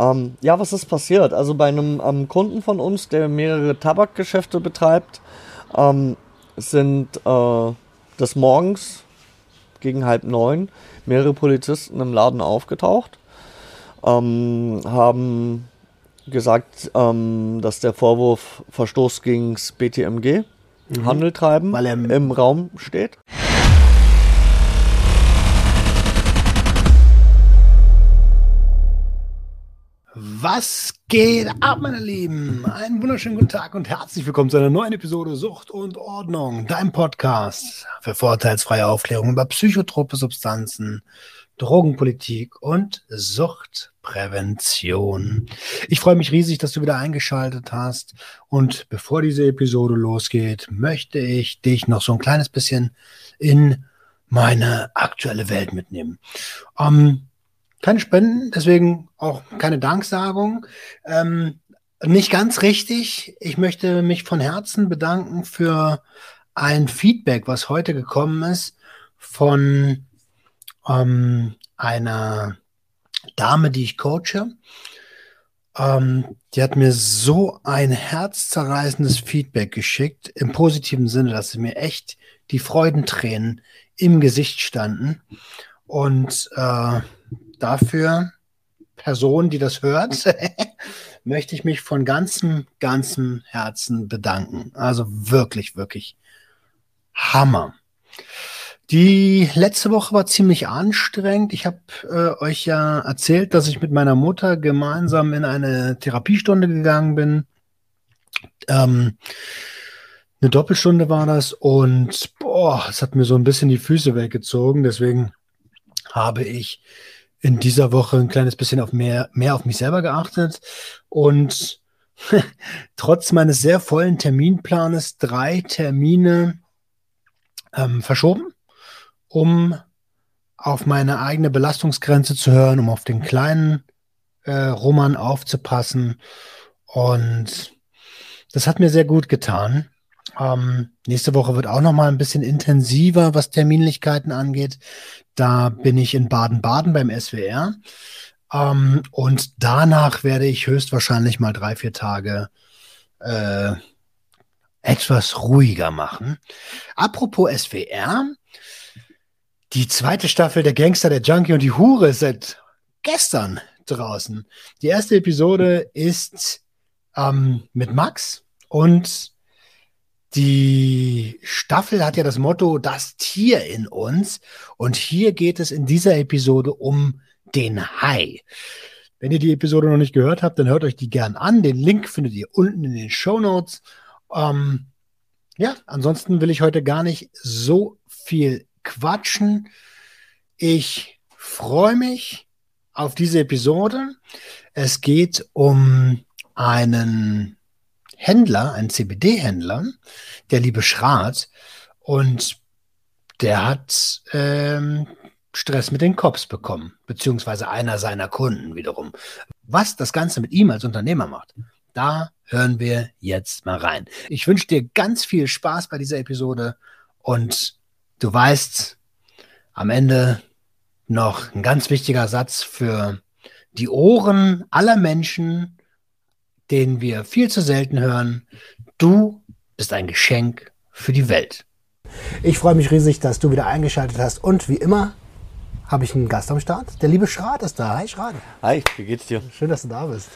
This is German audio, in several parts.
Ähm, ja, was ist passiert? Also bei einem ähm, Kunden von uns, der mehrere Tabakgeschäfte betreibt, ähm, sind äh, des Morgens gegen halb neun mehrere Polizisten im Laden aufgetaucht, ähm, haben gesagt, ähm, dass der Vorwurf Verstoß gegen das BTMG, mhm. Handel treiben, Weil er im Raum steht. Was geht ab, meine Lieben? Einen wunderschönen guten Tag und herzlich willkommen zu einer neuen Episode Sucht und Ordnung, dein Podcast für vorteilsfreie Aufklärung über psychotrope Substanzen, Drogenpolitik und Suchtprävention. Ich freue mich riesig, dass du wieder eingeschaltet hast. Und bevor diese Episode losgeht, möchte ich dich noch so ein kleines bisschen in meine aktuelle Welt mitnehmen. Ähm, keine Spenden, deswegen auch keine Danksagung. Ähm, nicht ganz richtig. Ich möchte mich von Herzen bedanken für ein Feedback, was heute gekommen ist von ähm, einer Dame, die ich coache. Ähm, die hat mir so ein herzzerreißendes Feedback geschickt, im positiven Sinne, dass mir echt die Freudentränen im Gesicht standen. Und äh, dafür, Person, die das hört, möchte ich mich von ganzem, ganzem Herzen bedanken. Also wirklich, wirklich Hammer. Die letzte Woche war ziemlich anstrengend. Ich habe äh, euch ja erzählt, dass ich mit meiner Mutter gemeinsam in eine Therapiestunde gegangen bin. Ähm, eine Doppelstunde war das und boah, es hat mir so ein bisschen die Füße weggezogen. Deswegen habe ich in dieser Woche ein kleines bisschen auf mehr, mehr auf mich selber geachtet und trotz meines sehr vollen Terminplanes drei Termine ähm, verschoben, um auf meine eigene Belastungsgrenze zu hören, um auf den kleinen äh, Roman aufzupassen. Und das hat mir sehr gut getan. Ähm, nächste Woche wird auch noch mal ein bisschen intensiver, was Terminlichkeiten angeht. Da bin ich in Baden-Baden beim SWR. Ähm, und danach werde ich höchstwahrscheinlich mal drei, vier Tage äh, etwas ruhiger machen. Apropos SWR, die zweite Staffel der Gangster, der Junkie und die Hure ist seit gestern draußen. Die erste Episode ist ähm, mit Max und die Staffel hat ja das Motto Das Tier in uns. Und hier geht es in dieser Episode um den Hai. Wenn ihr die Episode noch nicht gehört habt, dann hört euch die gern an. Den Link findet ihr unten in den Show Notes. Ähm, ja, ansonsten will ich heute gar nicht so viel quatschen. Ich freue mich auf diese Episode. Es geht um einen Händler, ein CBD-Händler, der liebe Schrat, und der hat ähm, Stress mit den Cops bekommen, beziehungsweise einer seiner Kunden wiederum. Was das Ganze mit ihm als Unternehmer macht, da hören wir jetzt mal rein. Ich wünsche dir ganz viel Spaß bei dieser Episode und du weißt, am Ende noch ein ganz wichtiger Satz für die Ohren aller Menschen, den wir viel zu selten hören. Du bist ein Geschenk für die Welt. Ich freue mich riesig, dass du wieder eingeschaltet hast und wie immer habe ich einen Gast am Start. Der liebe Schrat ist da. Hi Schrat. Hi, wie geht's dir? Schön, dass du da bist.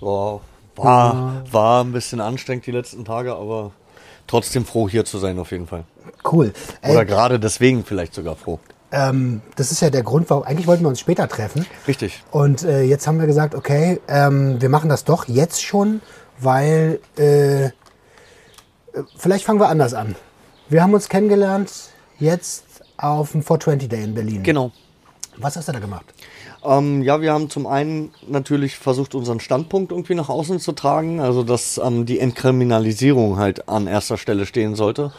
Wow. War, war ein bisschen anstrengend die letzten Tage, aber trotzdem froh hier zu sein auf jeden Fall. Cool. Oder gerade deswegen vielleicht sogar froh. Ähm, das ist ja der Grund, warum eigentlich wollten wir uns später treffen. Richtig. Und äh, jetzt haben wir gesagt, okay, ähm, wir machen das doch jetzt schon, weil äh, vielleicht fangen wir anders an. Wir haben uns kennengelernt jetzt auf dem 420 Day in Berlin. Genau. Was hast du da gemacht? Ähm, ja, wir haben zum einen natürlich versucht, unseren Standpunkt irgendwie nach außen zu tragen, also dass ähm, die Entkriminalisierung halt an erster Stelle stehen sollte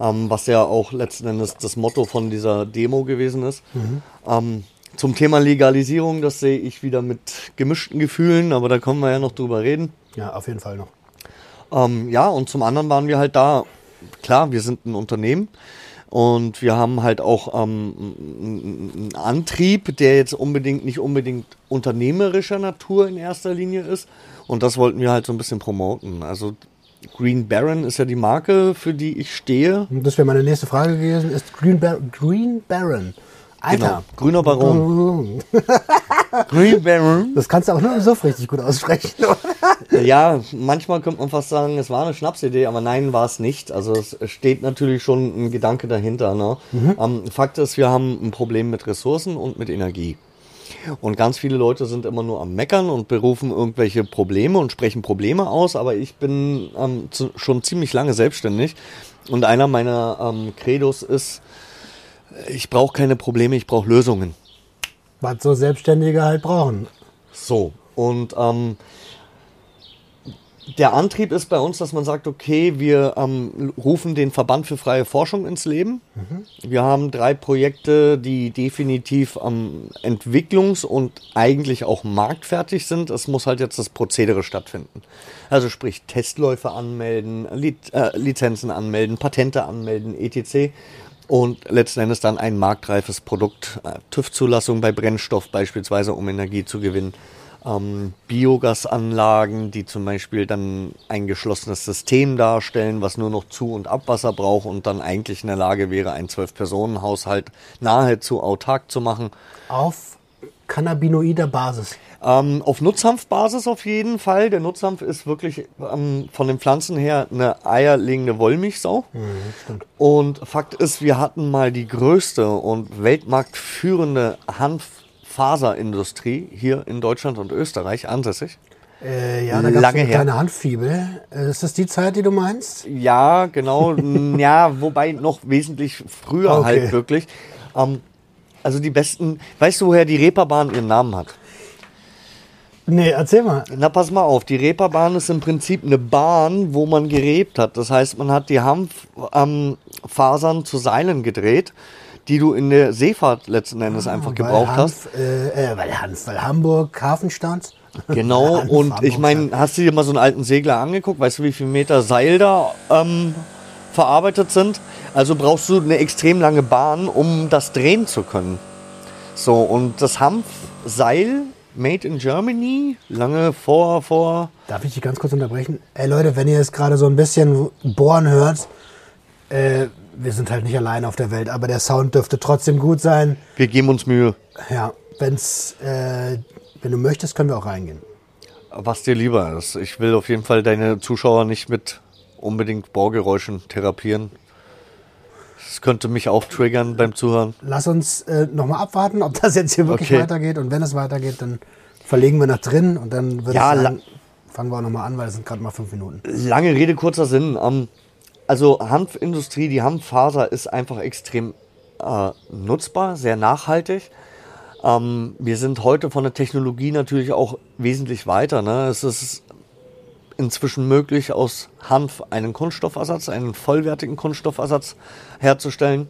ähm, was ja auch letzten Endes das Motto von dieser Demo gewesen ist. Mhm. Ähm, zum Thema Legalisierung, das sehe ich wieder mit gemischten Gefühlen, aber da können wir ja noch drüber reden. Ja, auf jeden Fall noch. Ähm, ja, und zum anderen waren wir halt da, klar, wir sind ein Unternehmen, Und wir haben halt auch ähm, einen Antrieb, der jetzt unbedingt nicht unbedingt unternehmerischer Natur in erster Linie ist. Und das wollten wir halt so ein bisschen promoten. Also Green Baron ist ja die Marke, für die ich stehe. Das wäre meine nächste Frage gewesen. Ist Green, Bar Green Baron Alter. Genau. Grüner Baron. Green Baron. Das kannst du auch nur so richtig gut aussprechen. ja, manchmal könnte man fast sagen, es war eine Schnapsidee, aber nein, war es nicht. Also es steht natürlich schon ein Gedanke dahinter. Ne? Mhm. Ähm, Fakt ist, wir haben ein Problem mit Ressourcen und mit Energie. Und ganz viele Leute sind immer nur am Meckern und berufen irgendwelche Probleme und sprechen Probleme aus. Aber ich bin ähm, zu, schon ziemlich lange selbstständig. Und einer meiner ähm, Credos ist, ich brauche keine Probleme, ich brauche Lösungen. Was so Selbstständige halt brauchen. So, und ähm, der Antrieb ist bei uns, dass man sagt, okay, wir ähm, rufen den Verband für freie Forschung ins Leben. Mhm. Wir haben drei Projekte, die definitiv ähm, entwicklungs- und eigentlich auch marktfertig sind. Es muss halt jetzt das Prozedere stattfinden. Also sprich Testläufe anmelden, Liz äh, Lizenzen anmelden, Patente anmelden, etc und letzten Endes dann ein marktreifes Produkt, äh, TÜV-Zulassung bei Brennstoff beispielsweise, um Energie zu gewinnen. Ähm, Biogasanlagen, die zum Beispiel dann ein geschlossenes System darstellen, was nur noch Zu- und Abwasser braucht und dann eigentlich in der Lage wäre, einen Zwölf-Personen-Haushalt nahezu autark zu machen. Auf cannabinoider Basis. Ähm, auf Nutzhanfbasis auf jeden Fall. Der Nutzhanf ist wirklich ähm, von den Pflanzen her eine eierlegende Wollmilchsau. Mhm, und Fakt ist, wir hatten mal die größte und weltmarktführende Hanffaserindustrie hier in Deutschland und Österreich ansässig. Äh, ja, da gab es eine Handfibel. Äh, ist das die Zeit, die du meinst? Ja, genau. ja, wobei noch wesentlich früher okay. halt wirklich. Ähm, also die besten, weißt du, woher die Reeperbahn ihren Namen hat? Nee, erzähl mal. Na, pass mal auf. Die Reeperbahn ist im Prinzip eine Bahn, wo man gerebt hat. Das heißt, man hat die Hanffasern ähm, zu Seilen gedreht, die du in der Seefahrt letzten Endes ah, einfach gebraucht Hanf, hast. Äh, äh, weil, Hanf, weil Hamburg Hafen stand. Genau, Hanf, und Hamburg ich meine, hast du dir mal so einen alten Segler angeguckt? Weißt du, wie viele Meter Seil da ähm, verarbeitet sind? Also brauchst du eine extrem lange Bahn, um das drehen zu können. So, und das Hanfseil Made in Germany, lange vor, vor. Darf ich dich ganz kurz unterbrechen? Ey Leute, wenn ihr jetzt gerade so ein bisschen bohren hört, äh, wir sind halt nicht allein auf der Welt, aber der Sound dürfte trotzdem gut sein. Wir geben uns Mühe. Ja, wenn's, äh, wenn du möchtest, können wir auch reingehen. Was dir lieber ist. Ich will auf jeden Fall deine Zuschauer nicht mit unbedingt Bohrgeräuschen therapieren. Das könnte mich auch triggern beim Zuhören. Lass uns äh, nochmal abwarten, ob das jetzt hier wirklich okay. weitergeht. Und wenn es weitergeht, dann verlegen wir nach drin und dann würde ja, ich sagen, fangen wir auch nochmal an, weil es sind gerade mal fünf Minuten. Lange Rede, kurzer Sinn. Ähm, also Hanfindustrie, die Hanffaser ist einfach extrem äh, nutzbar, sehr nachhaltig. Ähm, wir sind heute von der Technologie natürlich auch wesentlich weiter. Ne? Es ist inzwischen möglich, aus Hanf einen Kunststoffersatz, einen vollwertigen Kunststoffersatz herzustellen.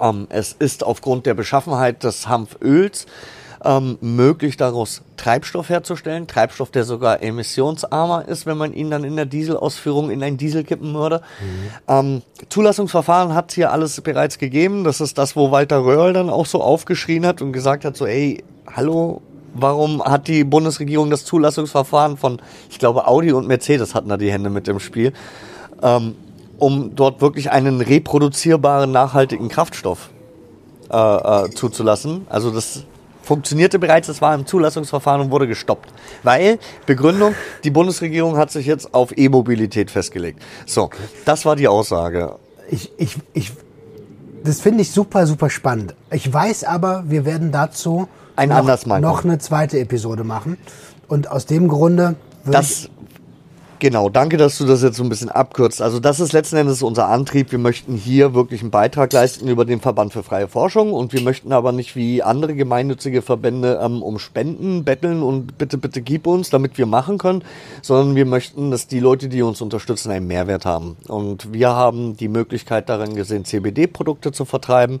Ähm, es ist aufgrund der Beschaffenheit des Hanföls ähm, möglich, daraus Treibstoff herzustellen. Treibstoff, der sogar emissionsarmer ist, wenn man ihn dann in der Dieselausführung in ein Diesel kippen würde. Mhm. Ähm, Zulassungsverfahren hat hier alles bereits gegeben. Das ist das, wo Walter Röhrl dann auch so aufgeschrien hat und gesagt hat, so, ey, hallo, warum hat die Bundesregierung das Zulassungsverfahren von, ich glaube, Audi und Mercedes hatten da die Hände mit im Spiel, ähm, um dort wirklich einen reproduzierbaren, nachhaltigen Kraftstoff äh, äh, zuzulassen. Also das funktionierte bereits, das war im Zulassungsverfahren und wurde gestoppt. Weil, Begründung, die Bundesregierung hat sich jetzt auf E-Mobilität festgelegt. So, das war die Aussage. Ich, ich, ich, das finde ich super, super spannend. Ich weiß aber, wir werden dazu ein noch, noch eine zweite Episode machen. Und aus dem Grunde. Das, Genau, danke, dass du das jetzt so ein bisschen abkürzt. Also das ist letzten Endes unser Antrieb. Wir möchten hier wirklich einen Beitrag leisten über den Verband für freie Forschung und wir möchten aber nicht wie andere gemeinnützige Verbände ähm, um Spenden betteln und bitte, bitte gib uns, damit wir machen können, sondern wir möchten, dass die Leute, die uns unterstützen, einen Mehrwert haben. Und wir haben die Möglichkeit darin gesehen, CBD-Produkte zu vertreiben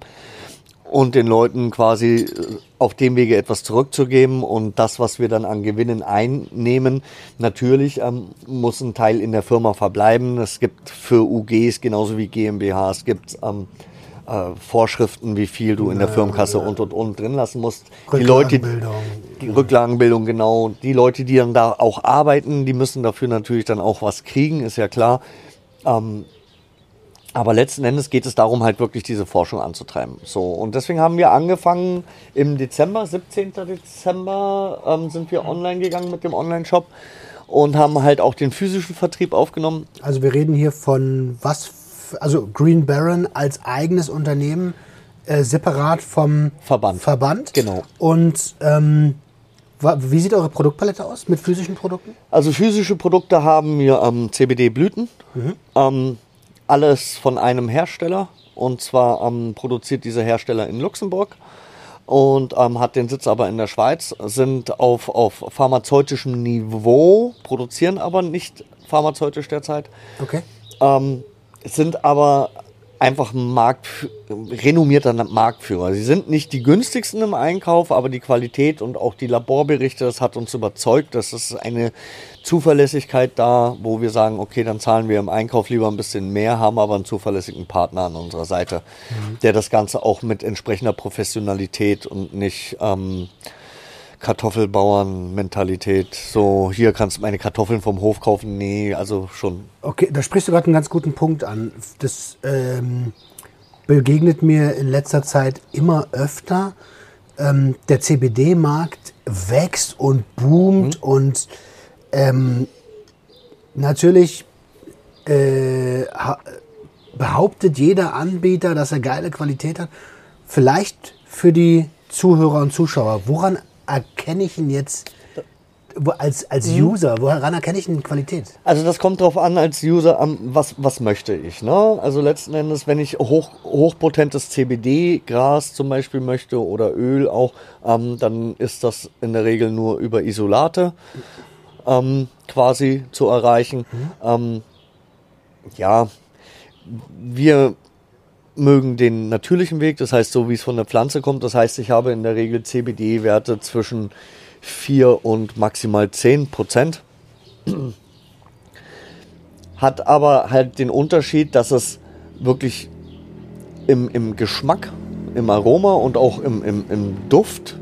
und den Leuten quasi äh, auf dem Wege etwas zurückzugeben und das, was wir dann an Gewinnen einnehmen, natürlich ähm, muss ein Teil in der Firma verbleiben. Es gibt für UGs genauso wie GmbH, es gibt ähm, äh, Vorschriften, wie viel du in der Firmenkasse und und und drin lassen musst. Die Leute, Rücklagenbildung. die Rücklagenbildung, genau. Die Leute, die dann da auch arbeiten, die müssen dafür natürlich dann auch was kriegen, ist ja klar. Ähm, aber letzten Endes geht es darum, halt wirklich diese Forschung anzutreiben. So, und deswegen haben wir angefangen im Dezember, 17. Dezember, ähm, sind wir online gegangen mit dem Online-Shop und haben halt auch den physischen Vertrieb aufgenommen. Also wir reden hier von was, also Green Baron als eigenes Unternehmen, äh, separat vom Verband. Verband. Genau. Und ähm, wie sieht eure Produktpalette aus mit physischen Produkten? Also physische Produkte haben wir ähm, CBD-Blüten. Ähm, alles von einem Hersteller. Und zwar ähm, produziert dieser Hersteller in Luxemburg und ähm, hat den Sitz aber in der Schweiz. Sind auf, auf pharmazeutischem Niveau, produzieren aber nicht pharmazeutisch derzeit. Okay. Ähm, sind aber einfach Markt, renommierter Marktführer. Sie sind nicht die günstigsten im Einkauf, aber die Qualität und auch die Laborberichte, das hat uns überzeugt, dass es eine Zuverlässigkeit da, wo wir sagen, okay, dann zahlen wir im Einkauf lieber ein bisschen mehr, haben aber einen zuverlässigen Partner an unserer Seite, der das Ganze auch mit entsprechender Professionalität und nicht ähm, Kartoffelbauern-Mentalität, so hier kannst du meine Kartoffeln vom Hof kaufen, nee, also schon Okay, da sprichst du gerade einen ganz guten Punkt an. Das ähm, begegnet mir in letzter Zeit immer öfter. Ähm, der CBD-Markt wächst und boomt und ähm, natürlich äh, ha- behauptet jeder Anbieter, dass er geile Qualität hat. Vielleicht für die Zuhörer und Zuschauer. Woran erkenne ich ihn jetzt als, als User? Woran erkenne ich denn Qualität? Also das kommt drauf an als User, was, was möchte ich. Ne? Also letzten Endes, wenn ich hoch, hochpotentes CBD-Gras zum Beispiel möchte oder Öl auch, ähm, dann ist das in der Regel nur über Isolate ähm, quasi zu erreichen. Ähm, ja, wir mögen den natürlichen Weg, das heißt so, wie es von der Pflanze kommt. Das heißt, ich habe in der Regel CBD-Werte zwischen 4 und maximal 10 Prozent. Hat aber halt den Unterschied, dass es wirklich im, im Geschmack, im Aroma und auch im, im, im Duft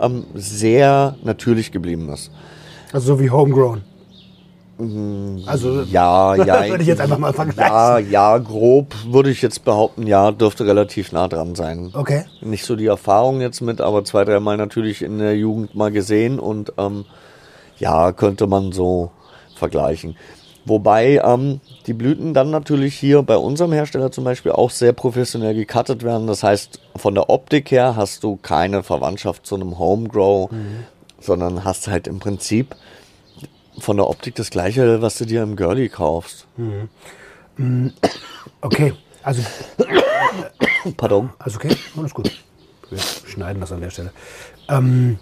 ähm, sehr natürlich geblieben ist. Also so wie Homegrown. Also Ja, ja. Würde ich jetzt einfach mal vergleichen. Ja, ja, grob würde ich jetzt behaupten, ja, dürfte relativ nah dran sein. Okay. Nicht so die Erfahrung jetzt mit, aber zwei, dreimal natürlich in der Jugend mal gesehen und ähm, ja, könnte man so vergleichen. Wobei ähm, die Blüten dann natürlich hier bei unserem Hersteller zum Beispiel auch sehr professionell gecuttet werden. Das heißt, von der Optik her hast du keine Verwandtschaft zu einem Homegrow, sondern hast halt im Prinzip von der Optik das gleiche, was du dir im Girlie kaufst. Okay. Also, Pardon. also okay, alles gut. Wir schneiden das an der Stelle. Ähm,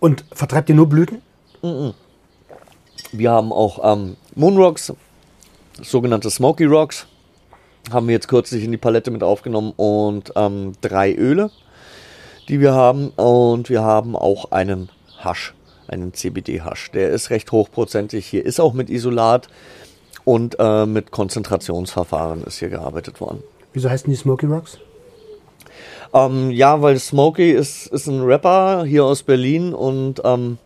und vertreibt ihr nur Blüten? Wir haben auch ähm, Moonrocks, sogenannte Smoky Rocks, haben wir jetzt kürzlich in die Palette mit aufgenommen und ähm, drei Öle, die wir haben. Und wir haben auch einen Hasch, einen CBD-Hasch. Der ist recht hochprozentig. Hier ist auch mit Isolat und äh, mit Konzentrationsverfahren ist hier gearbeitet worden. Wieso heißen die Smoky Rocks? Ähm, ja, weil Smokey ist, ist ein Rapper hier aus Berlin und ähm,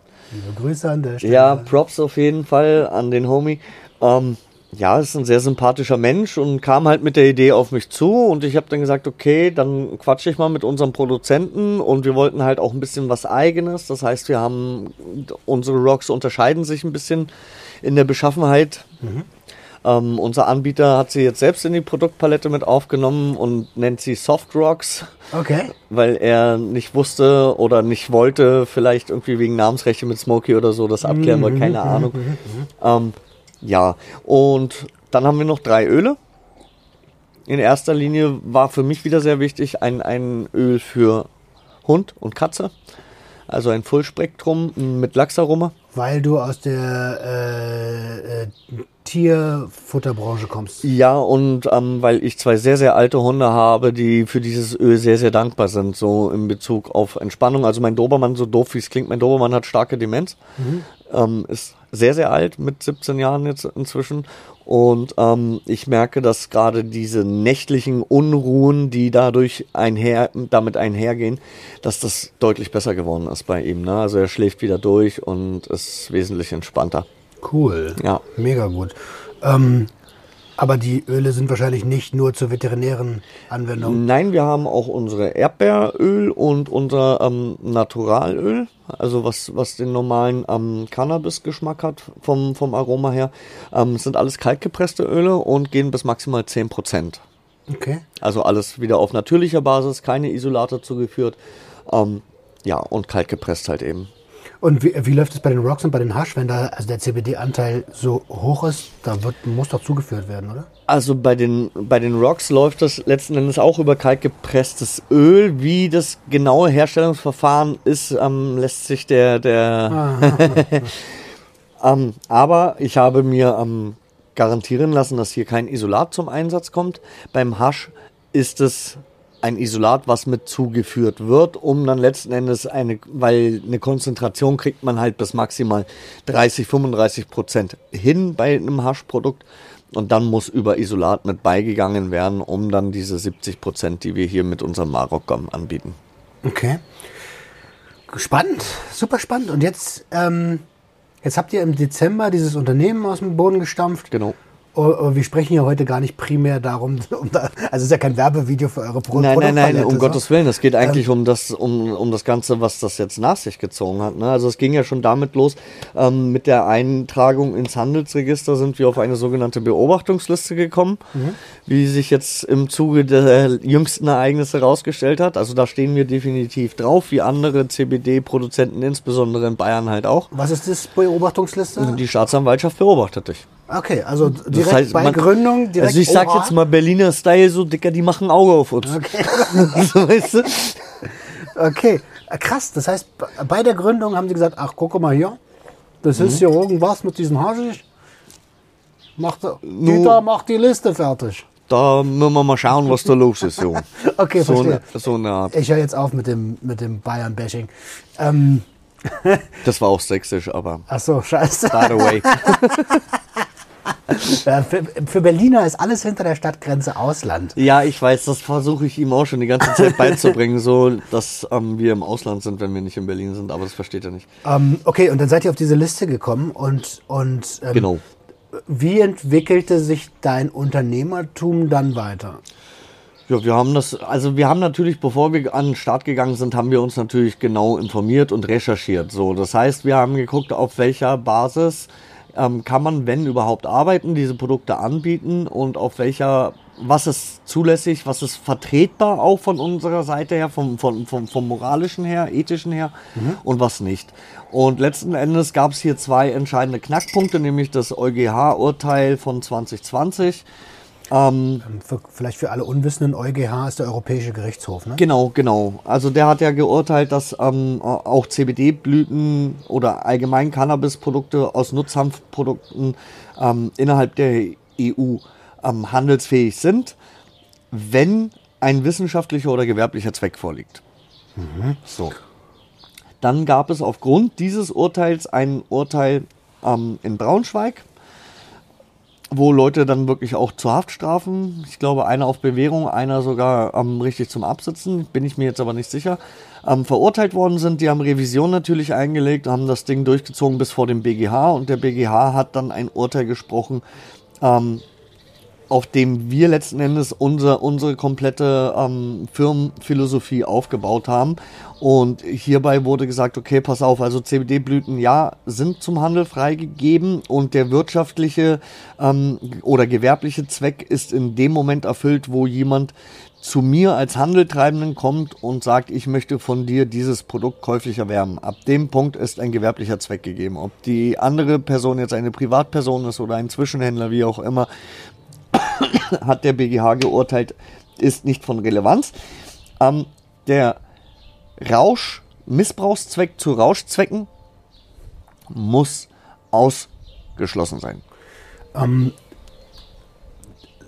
Grüße an der Stelle. Ja, Props auf jeden Fall an den Homie. Ähm, ja, ist ein sehr sympathischer Mensch und kam halt mit der Idee auf mich zu und ich habe dann gesagt, okay, dann quatsche ich mal mit unserem Produzenten und wir wollten halt auch ein bisschen was eigenes. Das heißt, wir haben unsere Rocks unterscheiden sich ein bisschen in der Beschaffenheit. Ähm, unser Anbieter hat sie jetzt selbst in die Produktpalette mit aufgenommen und nennt sie Soft Rocks Okay. weil er nicht wusste oder nicht wollte, vielleicht irgendwie wegen Namensrechte mit Smokey oder so, das abklären wir, keine Ahnung. Ähm, ja, und dann haben wir noch drei Öle. In erster Linie war für mich wieder sehr wichtig ein, ein Öl für Hund und Katze. Also ein Fullspektrum mit Lachsaroma. Weil du aus der äh, äh, Tierfutterbranche kommst. Ja, und ähm, weil ich zwei sehr, sehr alte Hunde habe, die für dieses Öl sehr, sehr dankbar sind, so in Bezug auf Entspannung. Also mein Dobermann, so doof wie es klingt, mein Dobermann hat starke Demenz. ähm, ist sehr, sehr alt, mit 17 Jahren jetzt inzwischen. Und ähm, ich merke, dass gerade diese nächtlichen Unruhen, die dadurch einher, damit einhergehen, dass das deutlich besser geworden ist bei ihm. Ne? Also er schläft wieder durch und ist wesentlich entspannter. Cool. Ja. Mega gut. Ähm, aber die Öle sind wahrscheinlich nicht nur zur veterinären Anwendung. Nein, wir haben auch unsere Erdbeeröl und unser ähm, Naturalöl, also was, was den normalen ähm, Cannabis-Geschmack hat vom, vom Aroma her. Ähm, sind alles kaltgepresste Öle und gehen bis maximal 10%. Okay. Also alles wieder auf natürlicher Basis, keine Isolate zugeführt. Ähm, ja, und kaltgepresst halt eben. Und wie, wie läuft es bei den Rocks und bei den Hasch, wenn da also der CBD-Anteil so hoch ist? Da wird, muss doch zugeführt werden, oder? Also bei den, bei den Rocks läuft das letzten Endes auch über kaltgepresstes Öl. Wie das genaue Herstellungsverfahren ist, ähm, lässt sich der, der ähm, aber ich habe mir ähm, garantieren lassen, dass hier kein Isolat zum Einsatz kommt. Beim Hasch ist es ein Isolat, was mit zugeführt wird, um dann letzten Endes eine, weil eine Konzentration kriegt man halt bis maximal 30, 35 Prozent hin bei einem Haschprodukt. Und dann muss über Isolat mit beigegangen werden, um dann diese 70 Prozent, die wir hier mit unserem Marokkom anbieten. Okay. Spannend, super spannend. Und jetzt, ähm, jetzt habt ihr im Dezember dieses Unternehmen aus dem Boden gestampft. Genau. Oh, oh, wir sprechen ja heute gar nicht primär darum, um da, also es ist ja kein Werbevideo für eure Pro Nein, nein, nein, um so. Gottes Willen. Es geht eigentlich um das, um, um das Ganze, was das jetzt nach sich gezogen hat. Ne? Also es ging ja schon damit los, ähm, mit der Eintragung ins Handelsregister sind wir auf eine sogenannte Beobachtungsliste gekommen, wie sich jetzt im Zuge der jüngsten Ereignisse herausgestellt hat. Also da stehen wir definitiv drauf, wie andere CBD-Produzenten, insbesondere in Bayern halt auch. Was ist das Beobachtungsliste? Die Staatsanwaltschaft beobachtet dich. Okay, also direkt Das heißt, bei man- Gründung, direkt also ich sag Oha. jetzt mal Berliner Style, so dicker, die machen Auge auf uns. Okay. so, weißt du? Okay, äh, krass. Das heißt, bei der Gründung haben sie gesagt, ach, guck mal hier, das Mhm. ist hier irgendwas mit diesem Haschisch. Macht, Dieter macht die Liste fertig. Da müssen wir mal schauen, was da los ist, Junge. Okay, So verstehe. eine, so eine Art. Ich höre jetzt auf mit dem, mit dem Bayern-Bashing. Ähm, Das war auch sächsisch, aber ach so, scheiße. by the way. Ja, für, für Berliner ist alles hinter der Stadtgrenze Ausland. Ja, ich weiß, das versuche ich ihm auch schon die ganze Zeit beizubringen, so dass ähm, wir im Ausland sind, wenn wir nicht in Berlin sind, aber das versteht er nicht. Ähm, okay, und dann seid ihr auf diese Liste gekommen und, und ähm, Genau. wie entwickelte sich dein Unternehmertum dann weiter? Ja, wir haben das, also wir haben natürlich, bevor wir an den Start gegangen sind, haben wir uns natürlich genau informiert und recherchiert. So, das heißt, wir haben geguckt, auf welcher Basis ähm, kann man, wenn überhaupt, arbeiten, diese Produkte anbieten und auf welcher, was ist zulässig, was ist vertretbar auch von unserer Seite her, vom, vom, vom, vom moralischen her, ethischen her und was nicht. Und letzten Endes gab es hier zwei entscheidende Knackpunkte, nämlich das EuGH-Urteil von 2020. Ähm, Für, vielleicht für alle Unwissenden, EuGH ist der Europäische Gerichtshof, ne? Genau, genau. Also der hat ja geurteilt, dass ähm, auch CBD-Blüten oder allgemein Cannabisprodukte aus Nutzhanfprodukten ähm, innerhalb der EU ähm, handelsfähig sind, wenn ein wissenschaftlicher oder gewerblicher Zweck vorliegt. So. Dann gab es aufgrund dieses Urteils ein Urteil ähm, in Braunschweig, wo Leute dann wirklich auch zu Haftstrafen, ich glaube einer auf Bewährung, einer sogar ähm, richtig zum Absitzen, bin ich mir jetzt aber nicht sicher, ähm, verurteilt worden sind. Die haben Revision natürlich eingelegt, haben das Ding durchgezogen bis vor dem BGH und der BGH hat dann ein Urteil gesprochen, ähm, auf dem wir letzten Endes unser, unsere komplette ähm, Firmenphilosophie aufgebaut haben. Und hierbei wurde gesagt, okay, pass auf, also CBD-Blüten, ja, sind zum Handel freigegeben und der wirtschaftliche ähm, oder gewerbliche Zweck ist in dem Moment erfüllt, wo jemand zu mir als Handeltreibenden kommt und sagt, ich möchte von dir dieses Produkt käuflich erwerben. Ab dem Punkt ist ein gewerblicher Zweck gegeben. Ob die andere Person jetzt eine Privatperson ist oder ein Zwischenhändler, wie auch immer, hat der BGH geurteilt, ist nicht von Relevanz. Ähm, der Rausch, Missbrauchszweck zu Rauschzwecken muss ausgeschlossen sein. Ähm,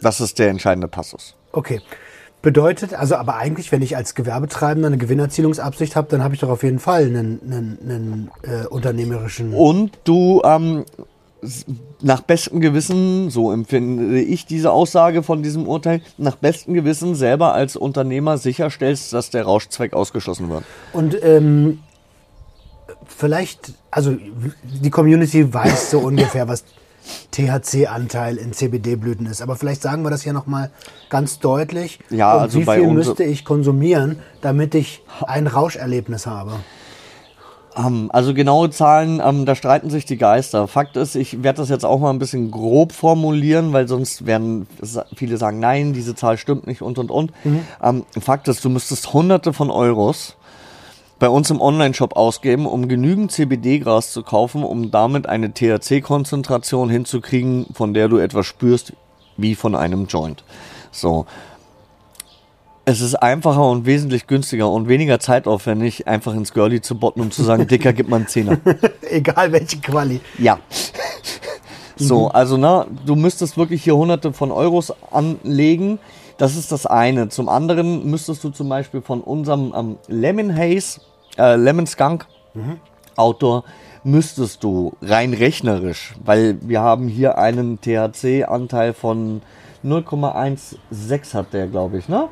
Das ist der entscheidende Passus. okay. Bedeutet, also aber eigentlich, wenn ich als Gewerbetreibender eine Gewinnerzielungsabsicht habe, dann habe ich doch auf jeden Fall einen, einen, einen äh, unternehmerischen. Und du ähm, nach bestem Gewissen, so empfinde ich diese Aussage von diesem Urteil, nach bestem Gewissen selber als Unternehmer sicherstellst, dass der Rauschzweck ausgeschlossen wird. Und ähm, vielleicht, also die Community weiß so ungefähr, was THC-Anteil in CBD-Blüten ist. Aber vielleicht sagen wir das hier nochmal ganz deutlich. Ja, also wie viel müsste ich konsumieren, damit ich ein Rauscherlebnis habe? Ähm, also genaue Zahlen, ähm, da streiten sich die Geister. Fakt ist, ich werde das jetzt auch mal ein bisschen grob formulieren, weil sonst werden viele sagen, nein, diese Zahl stimmt nicht und und und. Ähm, Fakt ist, du müsstest hunderte von Euros bei uns im Online-Shop ausgeben, um genügend CBD-Gras zu kaufen, um damit eine THC-Konzentration hinzukriegen, von der du etwas spürst, wie von einem Joint. So. Es ist einfacher und wesentlich günstiger und weniger zeitaufwendig, einfach ins Girlie zu botten, um zu sagen, Dicker, gib mal einen Zehner. Egal welche Quali. Ja. So, also na, du müsstest wirklich hier hunderte von Euros anlegen. Das ist das eine. Zum anderen müsstest du zum Beispiel von unserem ähm, Lemon Haze, äh, Lemon Skunk Outdoor, müsstest du rein rechnerisch, weil wir haben hier einen THC-Anteil von 0,16 hat der, glaube ich, ne?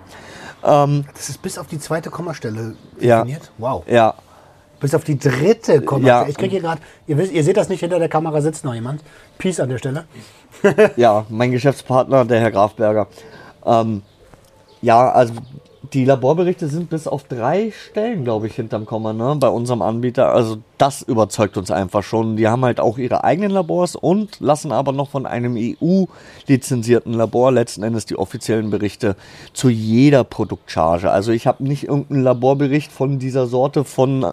Das ist bis auf die zweite Kommastelle Ja. definiert? Wow. Ja, Bis auf die dritte Kommastelle. Ja. Ich kriege hier gerade, ihr, ihr seht das nicht, hinter der Kamera sitzt noch jemand. Peace an der Stelle. Ja, mein Geschäftspartner, der Herr Grafberger. Ähm, ja, also die Laborberichte sind bis auf drei Stellen, glaube ich, hinterm Komma, ne, bei unserem Anbieter. Also das überzeugt uns einfach schon. Die haben halt auch ihre eigenen Labors und lassen aber noch von einem EU-lizenzierten Labor letzten Endes die offiziellen Berichte zu jeder Produktcharge. Also ich habe nicht irgendeinen Laborbericht von dieser Sorte von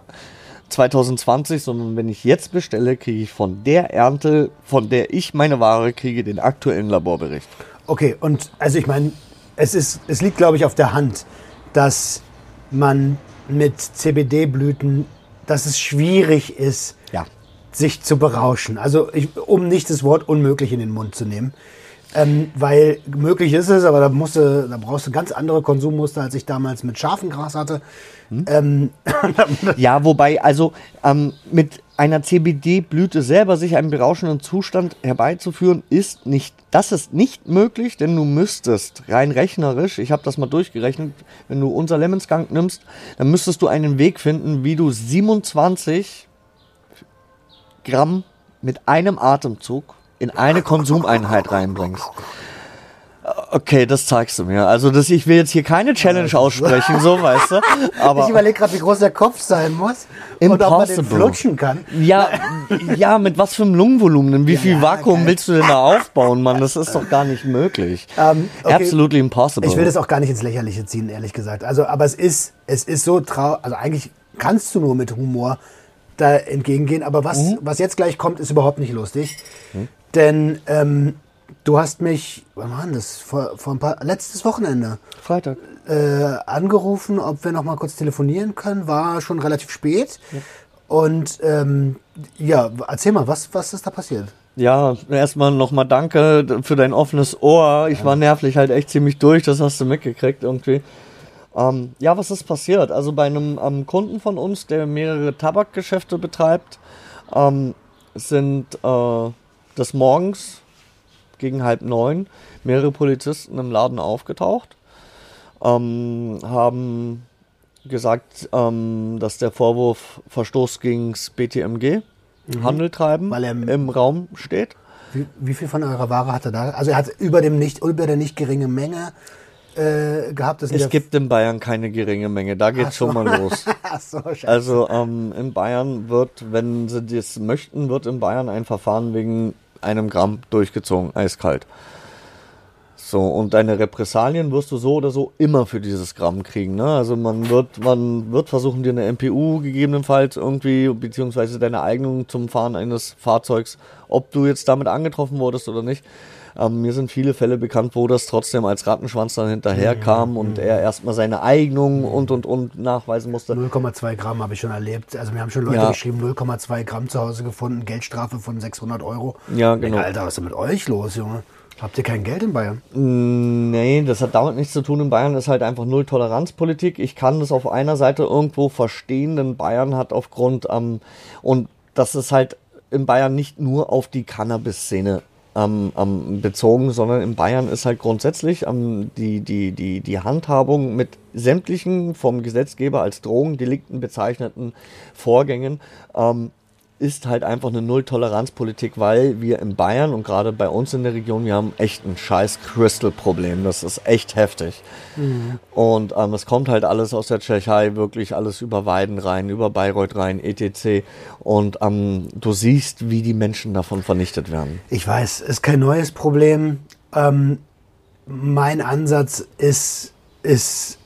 2020, sondern wenn ich jetzt bestelle, kriege ich von der Ernte, von der ich meine Ware kriege, den aktuellen Laborbericht. Okay, und also ich meine, es, ist, es liegt, glaube ich, auf der Hand, dass man mit CBD-Blüten, dass es schwierig ist, Ja. sich zu berauschen. Also ich, um nicht das Wort unmöglich in den Mund zu nehmen. Ähm, weil möglich ist es, aber da, musst du, da brauchst du ganz andere Konsummuster, als ich damals mit Schafengras hatte. Ähm, Ja, wobei, also ähm, mit einer CBD-Blüte selber sich einen berauschenden Zustand herbeizuführen, ist nicht, das ist nicht möglich, denn du müsstest rein rechnerisch, ich habe das mal durchgerechnet, wenn du unser Lemon Skunk nimmst, dann müsstest du einen Weg finden, wie du 27 Gramm mit einem Atemzug in eine Konsumeinheit reinbringst. Okay, das zeigst du mir. Also das, ich will jetzt hier keine Challenge aussprechen, so weißt du. Aber ich überlege gerade, wie groß der Kopf sein muss und ob man den Impossible. flutschen kann. Ja, ja, mit was für einem Lungenvolumen? denn Wie viel Ja, Vakuum geil. willst du denn da aufbauen, Mann? Das ist doch gar nicht möglich. Ähm, okay. Absolutely impossible. Ich will das auch gar nicht ins Lächerliche ziehen, ehrlich gesagt. Also, aber es ist, es ist so traurig. Also eigentlich kannst du nur mit Humor da entgegengehen. Aber was, Mhm. was jetzt gleich kommt, ist überhaupt nicht lustig. Denn ähm, du hast mich, wann war das? Vor, vor ein paar, letztes Wochenende Freitag. äh, angerufen, ob wir noch mal kurz telefonieren können. War schon relativ spät. Und ähm, ja, erzähl mal, was, was ist da passiert? Ja, erstmal nochmal danke für dein offenes Ohr. Ich war nervlich halt echt ziemlich durch, das hast du mitgekriegt irgendwie. Ähm, ja, was ist passiert? Also bei einem ähm, Kunden von uns, der mehrere Tabakgeschäfte betreibt, ähm, sind äh, des Morgens gegen halb neun mehrere Polizisten im Laden aufgetaucht, ähm, haben gesagt, ähm, dass der Vorwurf Verstoß gegen das BTMG, Handel treiben, Mhm. Weil er im- Raum steht. Wie, wie viel von eurer Ware hat er da? Also er hat über dem nicht über der nicht geringe Menge äh, gehabt. Es gibt in Bayern keine geringe Menge, da geht's schon mal los. So. Also ähm, in Bayern wird, wenn sie das möchten, wird in Bayern ein Verfahren wegen einem Gramm durchgezogen, eiskalt. So, und deine Repressalien wirst du so oder so immer für dieses Gramm kriegen. Ne? Also man wird, man wird versuchen, dir eine MPU gegebenenfalls irgendwie, beziehungsweise deine Eignung zum Fahren eines Fahrzeugs, ob du jetzt damit angetroffen wurdest oder nicht. Ähm, mir sind viele Fälle bekannt, wo das trotzdem als Rattenschwanz dann hinterher kam und er erstmal seine Eignung und und und nachweisen musste. 0,2 Gramm habe ich schon erlebt. Also mir haben schon Leute Ja. geschrieben, 0,2 Gramm zu Hause gefunden, Geldstrafe von 600 Euro. Ja, denke, genau. Alter, was ist denn mit euch los, Junge? Habt ihr kein Geld in Bayern? Nee, das hat damit nichts zu tun. In Bayern ist halt einfach null Toleranzpolitik. Ich kann das auf einer Seite irgendwo verstehen, denn Bayern hat aufgrund, ähm, und das ist halt in Bayern nicht nur auf die Cannabis-Szene ähm, ähm, bezogen, sondern in Bayern ist halt grundsätzlich ähm, die, die, die, die Handhabung mit sämtlichen vom Gesetzgeber als Drogendelikten bezeichneten Vorgängen ähm, ist halt einfach eine Null-Toleranz-Politik, weil wir in Bayern und gerade bei uns in der Region, wir haben echt ein scheiß Crystal-Problem. Das ist echt heftig. Mhm. Und ähm, es kommt halt alles aus der Tschechei, wirklich alles über Weiden rein, über Bayreuth rein, etc. Und ähm, du siehst, wie die Menschen davon vernichtet werden. Ich weiß, ist kein neues Problem. Ähm, mein Ansatz ist, ist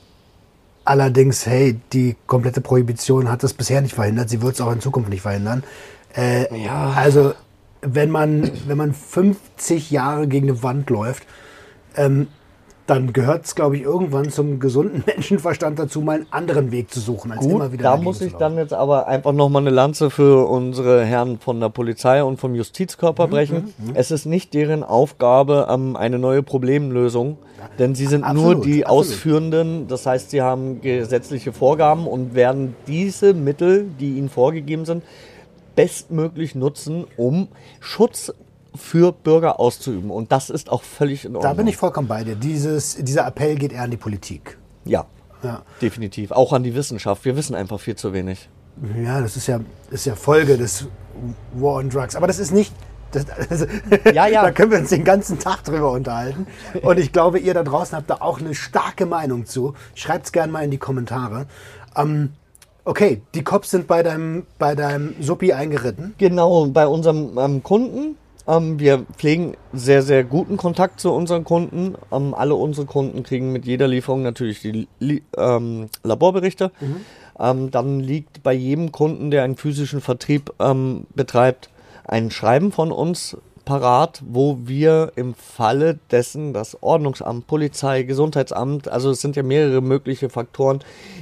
Allerdings, hey, die komplette Prohibition hat das bisher nicht verhindert. Sie wird es auch in Zukunft nicht verhindern. Äh, ja. Also, wenn man, wenn man 50 Jahre gegen eine Wand läuft, ähm, dann gehört es, glaube ich, irgendwann zum gesunden Menschenverstand dazu, mal einen anderen Weg zu suchen, als Gut, immer wieder. Da muss ich dann jetzt aber einfach nochmal eine Lanze für unsere Herren von der Polizei und vom Justizkörper mhm, brechen. Mhm, mhm. es ist nicht deren Aufgabe, ähm, eine neue Problemlösung, denn sie sind absolut, nur die absolut. Ausführenden. Das heißt, sie haben gesetzliche Vorgaben und werden diese Mittel, die ihnen vorgegeben sind, bestmöglich nutzen, um Schutz für Bürger auszuüben. Und das ist auch völlig in Ordnung. Da bin ich vollkommen bei dir. Dieses, dieser Appell geht eher an die Politik. Ja, ja, definitiv. Auch an die Wissenschaft. Wir wissen einfach viel zu wenig. Ja, das ist ja, ist ja Folge des War on Drugs. Aber das ist nicht. Das, also, ja, ja. da können wir uns den ganzen Tag drüber unterhalten. Und ich glaube, ihr da draußen habt da auch eine starke Meinung zu. Schreibt es gerne mal in die Kommentare. Ähm, okay, die Cops sind bei deinem, bei deinem Suppi eingeritten. Genau, bei unserem ähm, Kunden ähm, wir pflegen sehr, sehr guten Kontakt zu unseren Kunden. Ähm, alle unsere Kunden kriegen mit jeder Lieferung natürlich die Li ähm, Laborberichte. Mhm. Ähm, dann liegt bei jedem Kunden, der einen physischen Vertrieb betreibt, ein Schreiben von uns parat, wo wir im Falle dessen das Ordnungsamt, Polizei, Gesundheitsamt, also es sind ja mehrere mögliche Faktoren,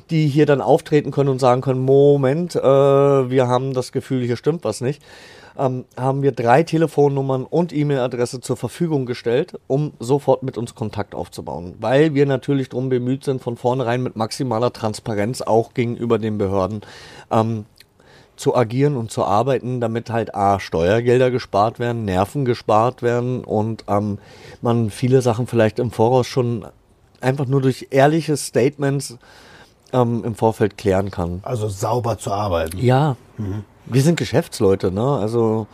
die hier dann auftreten können und sagen können, Moment, äh, wir haben das Gefühl, hier stimmt was nicht ähm, haben wir drei Telefonnummern und E-Mail-Adresse zur Verfügung gestellt, um sofort mit uns Kontakt aufzubauen. Weil wir natürlich darum bemüht sind, von vornherein mit maximaler Transparenz auch gegenüber den Behörden ähm, zu agieren und zu arbeiten, damit halt A, Steuergelder gespart werden, Nerven gespart werden und ähm, man viele Sachen vielleicht im Voraus schon einfach nur durch ehrliche Statements ähm, im Vorfeld klären kann. Also sauber zu arbeiten. Ja. Mhm wir sind Geschäftsleute, ne? Also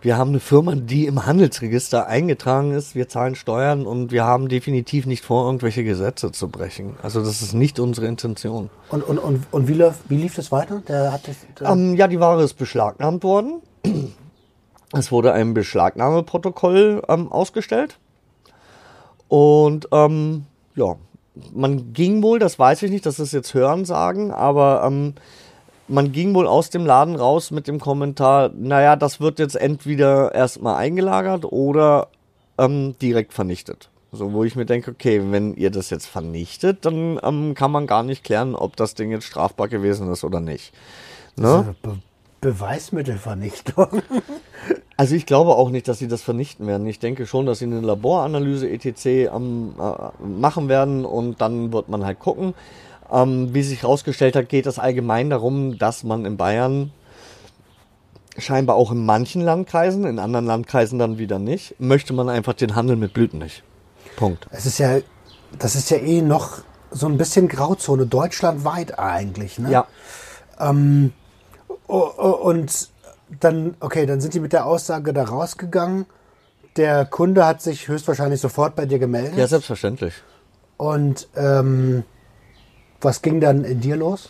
wir haben eine Firma, die im Handelsregister eingetragen ist, wir zahlen Steuern und wir haben definitiv nicht vor, irgendwelche Gesetze zu brechen. Also das ist nicht unsere Intention. Und, und, und, und wie, lief, wie lief das weiter? Der hat der ähm, ja, die Ware ist beschlagnahmt worden. Es wurde ein Beschlagnahmeprotokoll ähm, ausgestellt. Und ähm, ja, man ging wohl, das weiß ich nicht, das ist jetzt Hörensagen, aber ähm, man ging wohl aus dem Laden raus mit dem Kommentar, naja, das wird jetzt entweder erstmal eingelagert oder ähm, direkt vernichtet. So, wo ich mir denke, okay, wenn ihr das jetzt vernichtet, dann ähm, kann man gar nicht klären, ob das Ding jetzt strafbar gewesen ist oder nicht. Ne? Be Beweismittelvernichtung. also ich glaube auch nicht, dass sie das vernichten werden. Ich denke schon, dass sie eine Laboranalyse etc. Ähm, äh, machen werden und dann wird man halt gucken. Ähm, wie sich herausgestellt hat, geht es allgemein darum, dass man in Bayern scheinbar auch in manchen Landkreisen, in anderen Landkreisen dann wieder nicht, möchte man einfach den Handel mit Blüten nicht. Punkt. Es ist ja, das ist ja eh noch so ein bisschen Grauzone, deutschlandweit eigentlich. Ne? Ja. Ähm, oh, oh, und dann, okay, dann sind die mit der Aussage da rausgegangen. Der Kunde hat sich höchstwahrscheinlich sofort bei dir gemeldet. Ja, selbstverständlich. Und ähm, was ging dann in dir los?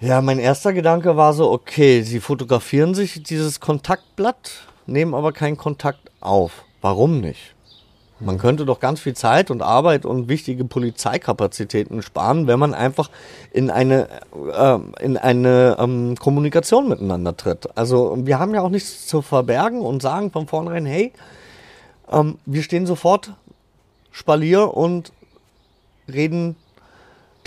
Ja, mein erster Gedanke war so, okay, sie fotografieren sich dieses Kontaktblatt, nehmen aber keinen Kontakt auf. Warum nicht? Man könnte doch ganz viel Zeit und Arbeit und wichtige Polizeikapazitäten sparen, wenn man einfach in eine, äh, in eine ähm, Kommunikation miteinander tritt. Also wir haben ja auch nichts zu verbergen und sagen von vornherein, hey, ähm, wir stehen sofort Spalier und reden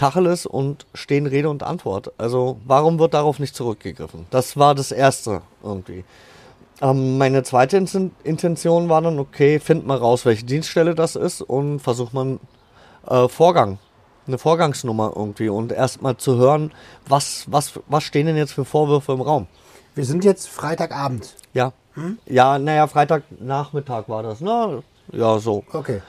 Tacheles und stehen Rede und Antwort. Also warum wird darauf nicht zurückgegriffen? Das war das Erste irgendwie. Ähm, meine zweite In Intention war dann, okay, find mal raus, welche Dienststelle das ist und versuch mal einen äh, Vorgang, eine Vorgangsnummer irgendwie und erstmal zu hören, was, was, was stehen denn jetzt für Vorwürfe im Raum. Wir sind jetzt Freitagabend. Ja. Hm? Ja, naja, Freitagnachmittag war das, ne? Ja, so. Okay.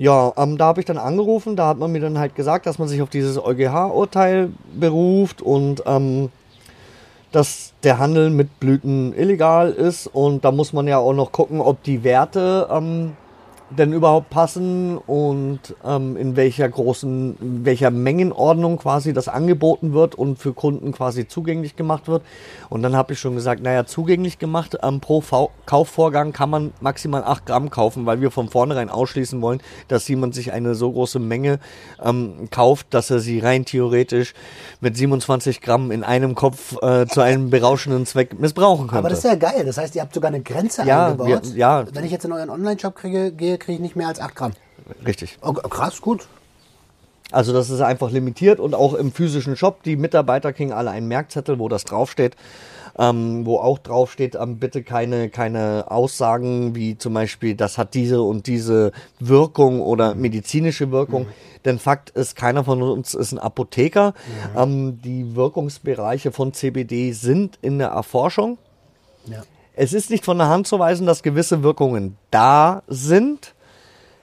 Ja, ähm, da habe ich dann angerufen, da hat man mir dann halt gesagt, dass man sich auf dieses EuGH-Urteil beruft und ähm, dass der Handel mit Blüten illegal ist und da muss man ja auch noch gucken, ob die Werte ähm, denn überhaupt passen und ähm, in welcher großen, in welcher Mengenordnung quasi das angeboten wird und für Kunden quasi zugänglich gemacht wird. Und dann habe ich schon gesagt, naja, zugänglich gemacht, ähm, pro v Kaufvorgang kann man maximal 8 Gramm kaufen, weil wir von vornherein ausschließen wollen, dass jemand sich eine so große Menge ähm, kauft, dass er sie rein theoretisch mit 27 Gramm in einem Kopf äh, zu einem berauschenden Zweck missbrauchen könnte. Aber das ist ja geil. Das heißt, ihr habt sogar eine Grenze ja, eingebaut. Wir, ja. Wenn ich jetzt in euren Online-Shop kriege, gehe, kriege ich nicht mehr als 8 Gramm. Richtig. Oh, krass, gut. Also das ist einfach limitiert und auch im physischen Shop, die Mitarbeiter kriegen alle einen Merkzettel, wo das draufsteht, ähm, wo auch draufsteht, ähm, bitte keine, keine Aussagen wie zum Beispiel, das hat diese und diese Wirkung oder medizinische Wirkung. Mhm. Denn Fakt ist, keiner von uns ist ein Apotheker. Mhm. Ähm, die Wirkungsbereiche von CBD sind in der Erforschung. Ja. Es ist nicht von der Hand zu weisen, dass gewisse Wirkungen da sind.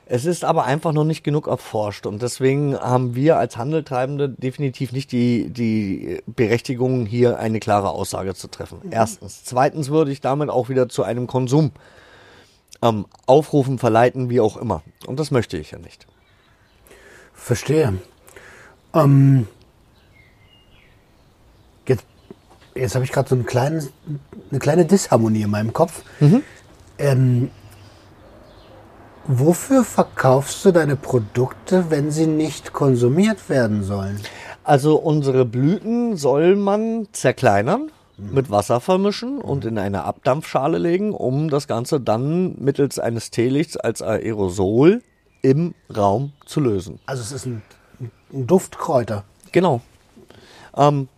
Es ist aber einfach noch nicht genug erforscht und deswegen haben wir als Handeltreibende definitiv nicht die, die Berechtigung, hier eine klare Aussage zu treffen. Mhm. Erstens. Zweitens würde ich damit auch wieder zu einem Konsum ähm, aufrufen, verleiten, wie auch immer. Und das möchte ich ja nicht. Verstehe. Ähm, jetzt jetzt habe ich gerade so einen kleinen, eine kleine Disharmonie in meinem Kopf. Mhm. Ähm, Wofür verkaufst du deine Produkte, wenn sie nicht konsumiert werden sollen? Also unsere Blüten soll man zerkleinern, mhm. mit Wasser vermischen und in eine Abdampfschale legen, um das Ganze dann mittels eines Teelichts als Aerosol im Raum zu lösen. Also es ist ein, ein Duftkräuter. Genau. Ähm,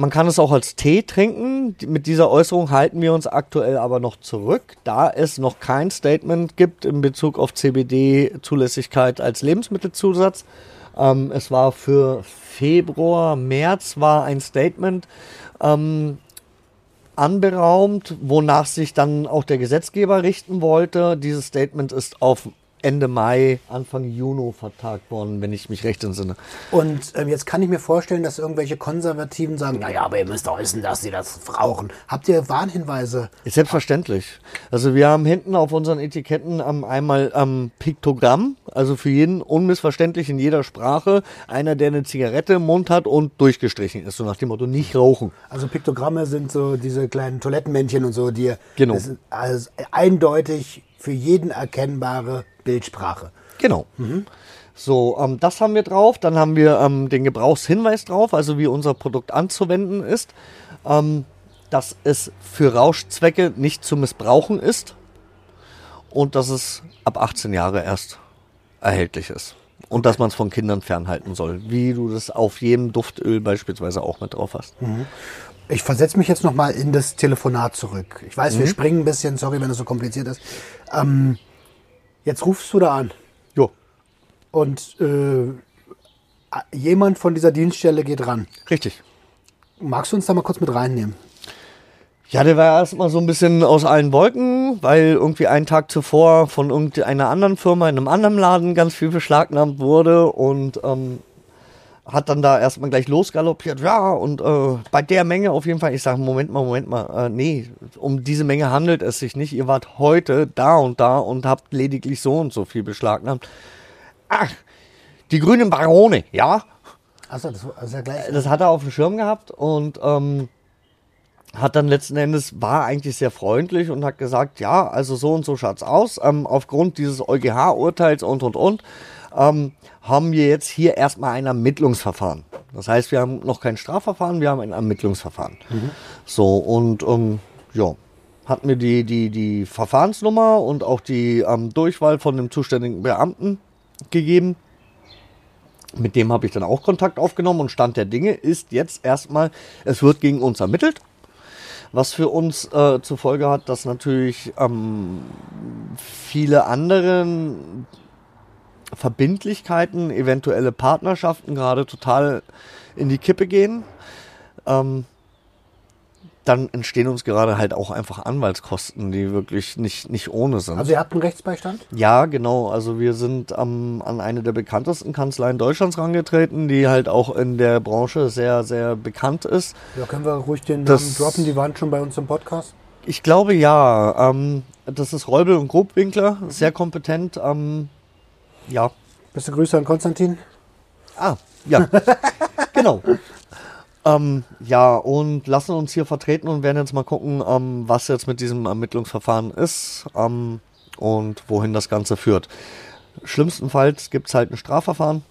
man kann es auch als Tee trinken. Mit dieser Äußerung halten wir uns aktuell aber noch zurück, da es noch kein Statement gibt in Bezug auf CBD-Zulässigkeit als Lebensmittelzusatz. Ähm, es war für Februar, März war ein Statement ähm, anberaumt, wonach sich dann auch der Gesetzgeber richten wollte. Dieses Statement ist auf Ende Mai, Anfang Juni vertagt worden, wenn ich mich recht entsinne. Und ähm, jetzt kann ich mir vorstellen, dass irgendwelche Konservativen sagen, naja, aber ihr müsst doch wissen, dass sie das rauchen. Habt ihr Warnhinweise? Ist selbstverständlich. Also wir haben hinten auf unseren Etiketten ähm, einmal ähm, Piktogramm, also für jeden unmissverständlich in jeder Sprache, einer, der eine Zigarette im Mund hat und durchgestrichen ist, so nach dem Motto, nicht rauchen. Also Piktogramme sind so diese kleinen Toilettenmännchen und so, die genau. also eindeutig für jeden erkennbare Bildsprache. Genau. Mhm. So, ähm, das haben wir drauf. Dann haben wir ähm, den Gebrauchshinweis drauf, also wie unser Produkt anzuwenden ist. Ähm, dass es für Rauschzwecke nicht zu missbrauchen ist und dass es ab 18 Jahre erst erhältlich ist. Und dass man es von Kindern fernhalten soll, wie du das auf jedem Duftöl beispielsweise auch mit drauf hast. Mhm. Ich versetze mich jetzt nochmal in das Telefonat zurück. Ich weiß, mhm. wir springen ein bisschen, sorry, wenn es so kompliziert ist. Ähm, jetzt rufst du da an. Jo. Und äh, jemand von dieser Dienststelle geht ran. Richtig. Magst du uns da mal kurz mit reinnehmen? Ja, der war erstmal so ein bisschen aus allen Wolken, weil irgendwie einen Tag zuvor von irgendeiner anderen Firma in einem anderen Laden ganz viel beschlagnahmt wurde und ähm, hat dann da erstmal gleich losgaloppiert, ja, und äh, bei der Menge auf jeden Fall, ich sage, Moment mal, Moment mal, äh, nee, um diese Menge handelt es sich nicht. Ihr wart heute da und da und habt lediglich so und so viel beschlagnahmt. Ach, die grünen Barone, ja. Achso, das, ist ja gleich. Das hat er auf dem Schirm gehabt und ähm, hat dann letzten Endes, war eigentlich sehr freundlich und hat gesagt, ja, also so und so schaut's aus, ähm, aufgrund dieses EuGH-Urteils und und und ähm, haben wir jetzt hier erstmal ein Ermittlungsverfahren. Das heißt, wir haben noch kein Strafverfahren, wir haben ein Ermittlungsverfahren. Mhm. So, und ähm, ja, hat mir die, die, die Verfahrensnummer und auch die ähm, Durchwahl von dem zuständigen Beamten gegeben. Mit dem habe ich dann auch Kontakt aufgenommen und Stand der Dinge ist jetzt erstmal, es wird gegen uns ermittelt. Was für uns äh, zur Folge hat, dass natürlich ähm, viele andere Verbindlichkeiten, eventuelle Partnerschaften gerade total in die Kippe gehen. Ähm, dann entstehen uns gerade halt auch einfach Anwaltskosten, die wirklich nicht, nicht ohne sind. Also ihr habt einen Rechtsbeistand? Ja, genau. Also wir sind ähm, an eine der bekanntesten Kanzleien Deutschlands rangetreten, die halt auch in der Branche sehr, sehr bekannt ist. Ja, können wir ruhig den Das- Namen droppen, die waren schon bei uns im Podcast. Ich glaube ja. Ähm, das ist Räubel und Grobwinkler, sehr kompetent. Ähm, ja. Beste Grüße an Konstantin. Ah, ja. genau. Ähm, ja, und lassen uns hier vertreten und werden jetzt mal gucken, ähm, was jetzt mit diesem Ermittlungsverfahren ist ähm, und wohin das Ganze führt. Schlimmstenfalls gibt es halt ein Strafverfahren.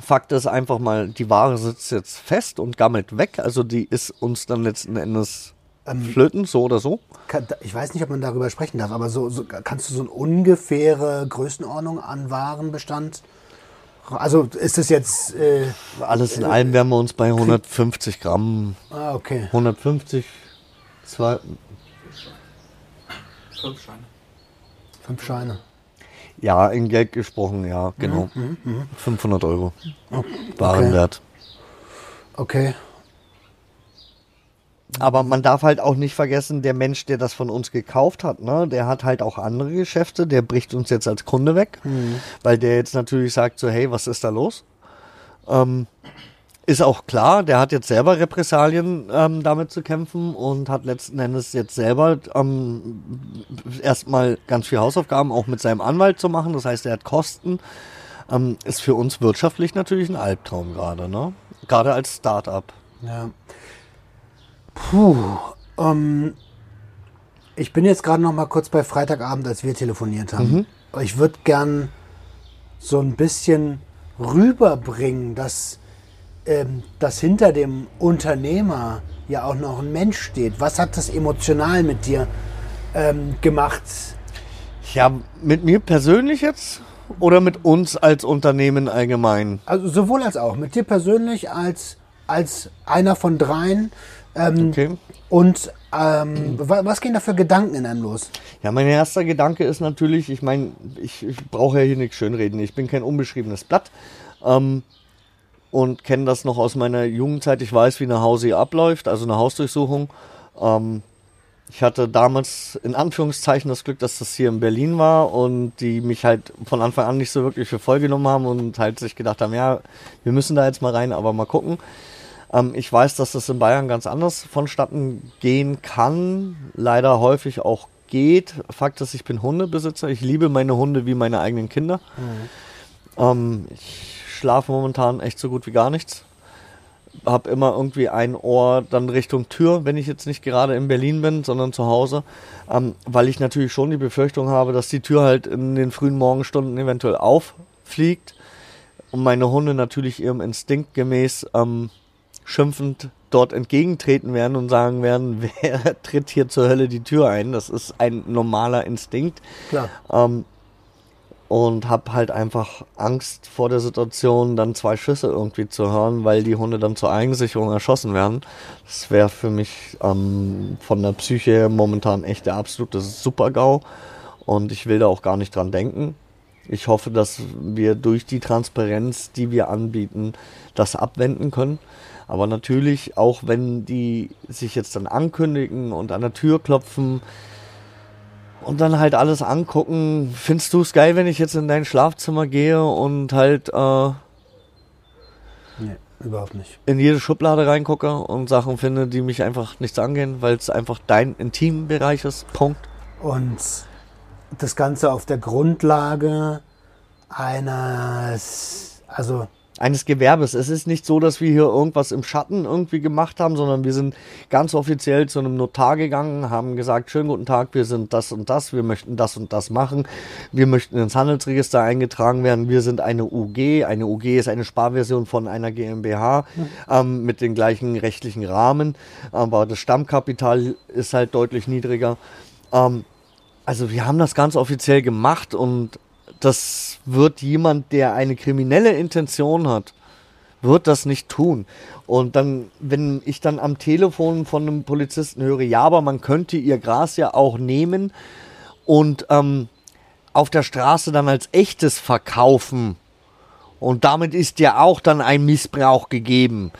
Fakt ist einfach mal, die Ware sitzt jetzt fest und gammelt weg. Also die ist uns dann letzten Endes Ähm, flöten, so oder so. Kann, ich weiß nicht, ob man darüber sprechen darf, aber so, so kannst du so eine ungefähre Größenordnung an Warenbestand? Also ist es jetzt. Äh, Alles in allem wären wir uns bei 150 Gramm, ah, okay. 150, zwei, Fünf Scheine. Fünf Scheine. Ja, in Geld gesprochen, ja, genau. Mhm, 500 Euro. Warenwert. Okay. Aber man darf halt auch nicht vergessen, der Mensch, der das von uns gekauft hat, ne, der hat halt auch andere Geschäfte, der bricht uns jetzt als Kunde weg, weil der jetzt natürlich sagt so, hey, was ist da los? Ähm, ist auch klar, der hat jetzt selber Repressalien ähm, damit zu kämpfen und hat letzten Endes jetzt selber ähm, erstmal ganz viel Hausaufgaben auch mit seinem Anwalt zu machen. Das heißt, er hat Kosten. Ähm, ist für uns wirtschaftlich natürlich ein Albtraum gerade, ne? Gerade als Start-up. Ja. Puh. Ähm, ich bin jetzt gerade noch mal kurz bei Freitagabend, als wir telefoniert haben. Aber Ich würde gern so ein bisschen rüberbringen, dass, ähm, dass hinter dem Unternehmer ja auch noch ein Mensch steht. Was hat das emotional mit dir ähm, gemacht? Ja, mit mir persönlich jetzt oder mit uns als Unternehmen allgemein? Also sowohl als auch. Mit dir persönlich als, als einer von dreien. Ähm, Okay. Und ähm, wa- was gehen da für Gedanken in einem los? Ja, mein erster Gedanke ist natürlich, ich meine, ich, ich brauche ja hier nichts schönreden. Ich bin kein unbeschriebenes Blatt ähm, und kenne das noch aus meiner Jugendzeit. Ich weiß, wie eine Hausi abläuft, also eine Hausdurchsuchung. Ähm, ich hatte damals in Anführungszeichen das Glück, dass das hier in Berlin war und die mich halt von Anfang an nicht so wirklich für voll genommen haben und halt sich gedacht haben, ja, wir müssen da jetzt mal rein, aber mal gucken. Ähm, ich weiß, dass das in Bayern ganz anders vonstatten gehen kann, leider häufig auch geht. Fakt ist, ich bin Hundebesitzer. Ich liebe meine Hunde wie meine eigenen Kinder. Ähm, ich schlafe momentan echt so gut wie gar nichts. Hab immer irgendwie ein Ohr dann Richtung Tür, wenn ich jetzt nicht gerade in Berlin bin, sondern zu Hause. Ähm, weil ich natürlich schon die Befürchtung habe, dass die Tür halt in den frühen Morgenstunden eventuell auffliegt und meine Hunde natürlich ihrem Instinkt gemäß ähm, schimpfend dort entgegentreten werden und sagen werden, wer tritt hier zur Hölle die Tür ein? Das ist ein normaler Instinkt. Klar. Ähm, und habe halt einfach Angst vor der Situation, dann zwei Schüsse irgendwie zu hören, weil die Hunde dann zur Eigensicherung erschossen werden. Das wäre für mich ähm, von der Psyche her momentan echt der absolute Super-GAU. Und ich will da auch gar nicht dran denken. Ich hoffe, dass wir durch die Transparenz, die wir anbieten, das abwenden können. Aber natürlich, auch wenn die sich jetzt dann ankündigen und an der Tür klopfen, und dann halt alles angucken. Findest du es geil, wenn ich jetzt in dein Schlafzimmer gehe und halt äh, Nee, überhaupt nicht. in jede Schublade reingucke und Sachen finde, die mich einfach nichts angehen, weil es einfach dein Intimbereich ist. Punkt. Und das Ganze auf der Grundlage eines, also Eines Gewerbes. Es ist nicht so, dass wir hier irgendwas im Schatten irgendwie gemacht haben, sondern wir sind ganz offiziell zu einem Notar gegangen, haben gesagt, schönen guten Tag, wir sind das und das, wir möchten das und das machen, wir möchten ins Handelsregister eingetragen werden, wir sind eine UG, eine UG ist eine Sparversion von einer GmbH ähm, mit den gleichen rechtlichen Rahmen, aber das Stammkapital ist halt deutlich niedriger. Ähm, also wir haben das ganz offiziell gemacht und das wird jemand, der eine kriminelle Intention hat, wird das nicht tun. Und dann, wenn ich dann am Telefon von einem Polizisten höre, ja, aber man könnte ihr Gras ja auch nehmen und ähm, auf der Straße dann als echtes verkaufen. Und damit ist ja auch dann ein Missbrauch gegeben.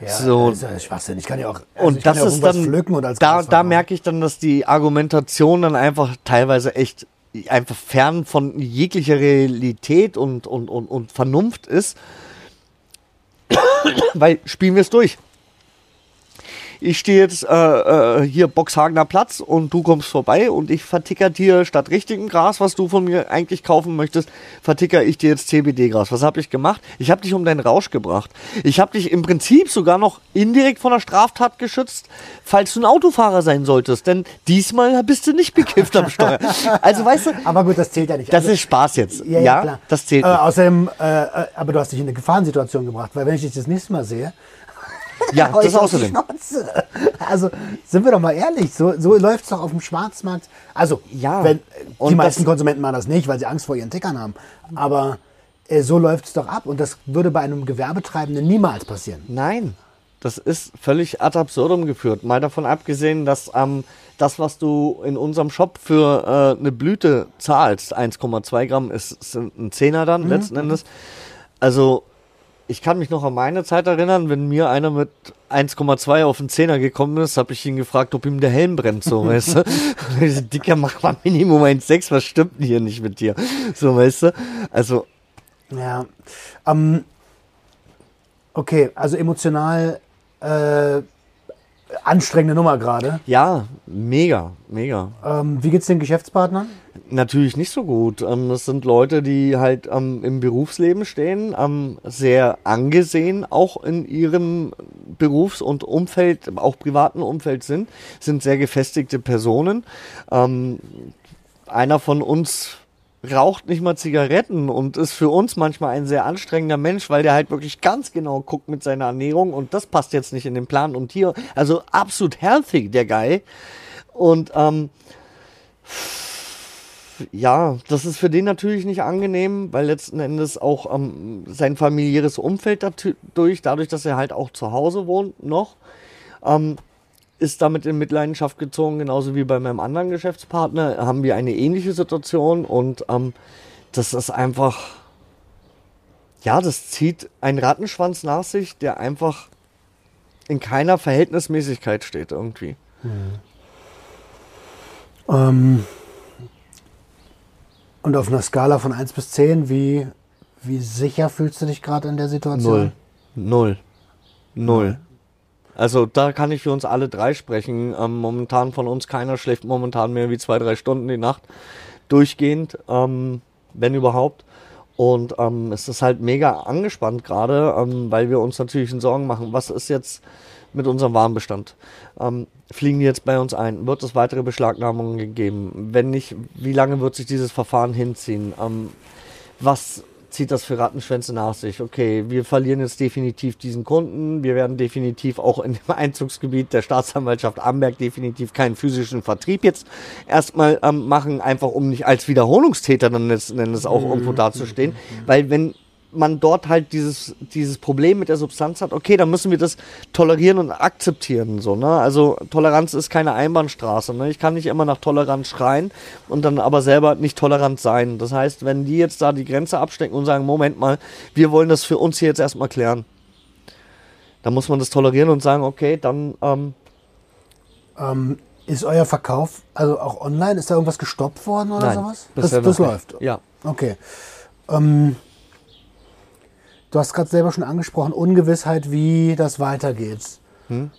Ja, so. das ist ja Schwachsinn. Ich kann ja auch, also Und das ja ist dann, pflücken und als da, da merke ich dann, dass die Argumentation dann einfach teilweise echt einfach fern von jeglicher Realität und, und, und, und Vernunft ist. Weil spielen wir es durch. Ich stehe jetzt äh, äh, hier Boxhagener Platz und du kommst vorbei und ich verticker dir statt richtigem Gras, was du von mir eigentlich kaufen möchtest, verticker ich dir jetzt CBD-Gras. Was habe ich gemacht? Ich habe dich um deinen Rausch gebracht. Ich habe dich im Prinzip sogar noch indirekt von der Straftat geschützt, falls du ein Autofahrer sein solltest. Denn diesmal bist du nicht bekifft am Steuer. Also weißt du, Aber gut, das zählt ja nicht. das Also- ist Spaß jetzt. Ja, Ja, ja, klar. das zählt Äh, außerdem, äh, äh, aber du hast dich in eine Gefahrensituation gebracht, weil wenn ich dich das nächste Mal sehe, Ja, das die außerdem. Also sind wir doch mal ehrlich, so, so läuft es doch auf dem Schwarzmarkt. Also, Ja. wenn, die meisten Konsumenten machen das nicht, weil sie Angst vor ihren Tickern haben. Aber äh, so läuft es doch ab und das würde bei einem Gewerbetreibenden niemals passieren. Nein, das ist völlig ad absurdum geführt. Mal davon abgesehen, dass ähm, das, was du in unserem Shop für äh, eine Blüte zahlst, 1,2 Gramm, ist, sind ein Zehner dann letzten Endes. Also ich kann mich noch an meine Zeit erinnern, wenn mir einer mit 1,2 auf den Zehner gekommen ist, habe ich ihn gefragt, ob ihm der Helm brennt, so, weißt du. Dicker, mach mal Minimum 1,6, was stimmt denn hier nicht mit dir? So, weißt du. Also, Ja. Ähm, okay, also emotional äh, anstrengende Nummer gerade. ja, mega, mega. Ähm, wie geht's den Geschäftspartnern? Natürlich nicht so gut. Ähm, das sind Leute, die halt ähm, im Berufsleben stehen, ähm, sehr angesehen auch in ihrem Berufs- und Umfeld, auch privaten Umfeld sind, sind sehr gefestigte Personen. Ähm, einer von uns raucht nicht mal Zigaretten und ist für uns manchmal ein sehr anstrengender Mensch, weil der halt wirklich ganz genau guckt mit seiner Ernährung und das passt jetzt nicht in den Plan und hier, also absolut healthy, der Guy. Und ähm, ja, das ist für den natürlich nicht angenehm, weil letzten Endes auch ähm, sein familiäres Umfeld dadurch, dadurch, dass er halt auch zu Hause wohnt noch, ähm, ist damit in Mitleidenschaft gezogen, genauso wie bei meinem anderen Geschäftspartner, haben wir eine ähnliche Situation und ähm, das ist einfach, ja, das zieht einen Rattenschwanz nach sich, der einfach in keiner Verhältnismäßigkeit steht irgendwie. Ähm, und auf einer Skala von 1 bis 10, wie, wie sicher fühlst du dich gerade in der Situation? Null. Null. Null. Also da kann ich für uns alle drei sprechen. Ähm, momentan von uns keiner schläft momentan mehr wie zwei, drei Stunden die Nacht durchgehend, ähm, wenn überhaupt. Und ähm, es ist halt mega angespannt gerade, ähm, weil wir uns natürlich Sorgen machen, was ist jetzt mit unserem Warenbestand? Ähm, fliegen die jetzt bei uns ein? Wird es weitere Beschlagnahmungen gegeben? Wenn nicht, wie lange wird sich dieses Verfahren hinziehen? Ähm, was zieht das für Rattenschwänze nach sich? Okay, wir verlieren jetzt definitiv diesen Kunden. Wir werden definitiv auch in dem Einzugsgebiet der Staatsanwaltschaft Amberg definitiv keinen physischen Vertrieb jetzt erstmal ähm, machen, einfach um nicht als Wiederholungstäter dann letzten Endes auch irgendwo dazustehen. Weil wenn man dort halt dieses, dieses Problem mit der Substanz hat, okay, dann müssen wir das tolerieren und akzeptieren. So, ne? Also Toleranz ist keine Einbahnstraße. Ne? Ich kann nicht immer nach Toleranz schreien und dann aber selber nicht tolerant sein. Das heißt, wenn die jetzt da die Grenze abstecken und sagen, Moment mal, wir wollen das für uns hier jetzt erstmal klären, dann muss man das tolerieren und sagen, okay, dann ähm, Ähm, ist euer Verkauf, also auch online, ist da irgendwas gestoppt worden oder nein. sowas? Das, das läuft. Ja. Okay. Ähm, du hast gerade selber schon angesprochen, Ungewissheit, wie das weitergeht. Hm?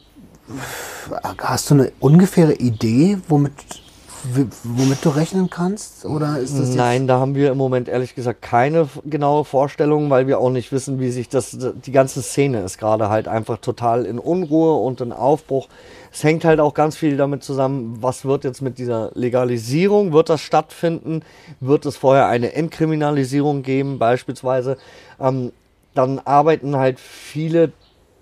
Hast du eine ungefähre Idee, womit, womit du rechnen kannst? Oder ist das Nein, da haben wir im Moment ehrlich gesagt keine genaue Vorstellung, weil wir auch nicht wissen, wie sich das, die ganze Szene ist gerade halt einfach total in Unruhe und in Aufbruch. Es hängt halt auch ganz viel damit zusammen, was wird jetzt mit dieser Legalisierung, wird das stattfinden, wird es vorher eine Entkriminalisierung geben beispielsweise. Ähm, dann arbeiten halt viele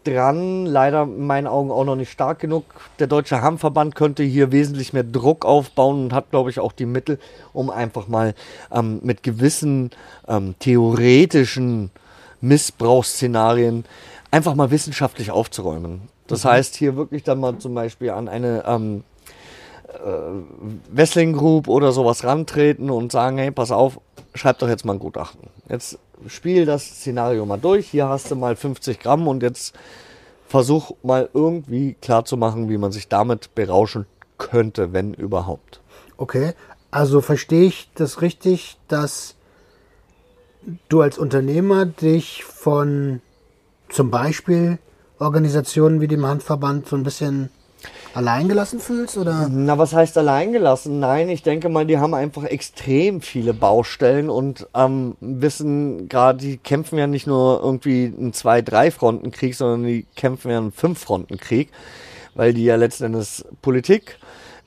dran, leider in meinen Augen auch noch nicht stark genug. Der Deutsche Hammverband könnte hier wesentlich mehr Druck aufbauen und hat, glaube ich, auch die Mittel, um einfach mal ähm, mit gewissen ähm, theoretischen Missbrauchsszenarien einfach mal wissenschaftlich aufzuräumen. Das mhm. heißt, hier wirklich dann mal zum Beispiel an eine ähm, äh, Wrestling Group oder sowas rantreten und sagen, hey, pass auf, schreib doch jetzt mal ein Gutachten. Jetzt spiel das Szenario mal durch. Hier hast du mal 50 Gramm und jetzt versuch mal irgendwie klar zu machen, wie man sich damit berauschen könnte, wenn überhaupt. Okay, also verstehe ich das richtig, dass du als Unternehmer dich von zum Beispiel Organisationen wie dem Handverband so ein bisschen alleingelassen fühlst? Oder? Na, was heißt alleingelassen? Nein, ich denke mal, die haben einfach extrem viele Baustellen und ähm, wissen gerade, die kämpfen ja nicht nur irgendwie einen Zwei-, Drei-Fronten-Krieg, sondern die kämpfen ja einen Fünf-Fronten-Krieg, weil die ja letzten Endes Politik,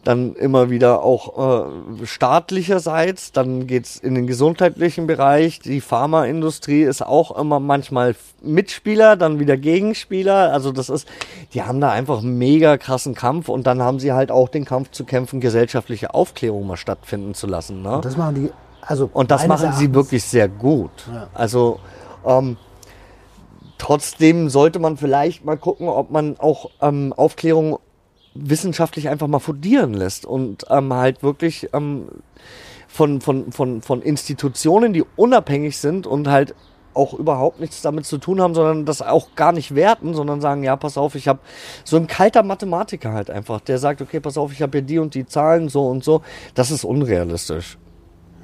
dann immer wieder auch äh, staatlicherseits, dann geht's in den gesundheitlichen Bereich, die Pharmaindustrie ist auch immer manchmal Mitspieler, dann wieder Gegenspieler, also das ist, die haben da einfach einen mega krassen Kampf und dann haben sie halt auch den Kampf zu kämpfen, gesellschaftliche Aufklärung mal stattfinden zu lassen. Ne? Und das machen die, also und das machen sie wirklich sehr gut. Ja. Also ähm, Trotzdem sollte man vielleicht mal gucken, ob man auch ähm, Aufklärung wissenschaftlich einfach mal fundieren lässt und ähm, halt wirklich ähm, von, von, von, von Institutionen, die unabhängig sind und halt auch überhaupt nichts damit zu tun haben, sondern das auch gar nicht werten, sondern sagen, ja, pass auf, ich habe so ein kalter Mathematiker halt einfach, der sagt, okay, pass auf, ich habe hier die und die Zahlen so und so. Das ist unrealistisch.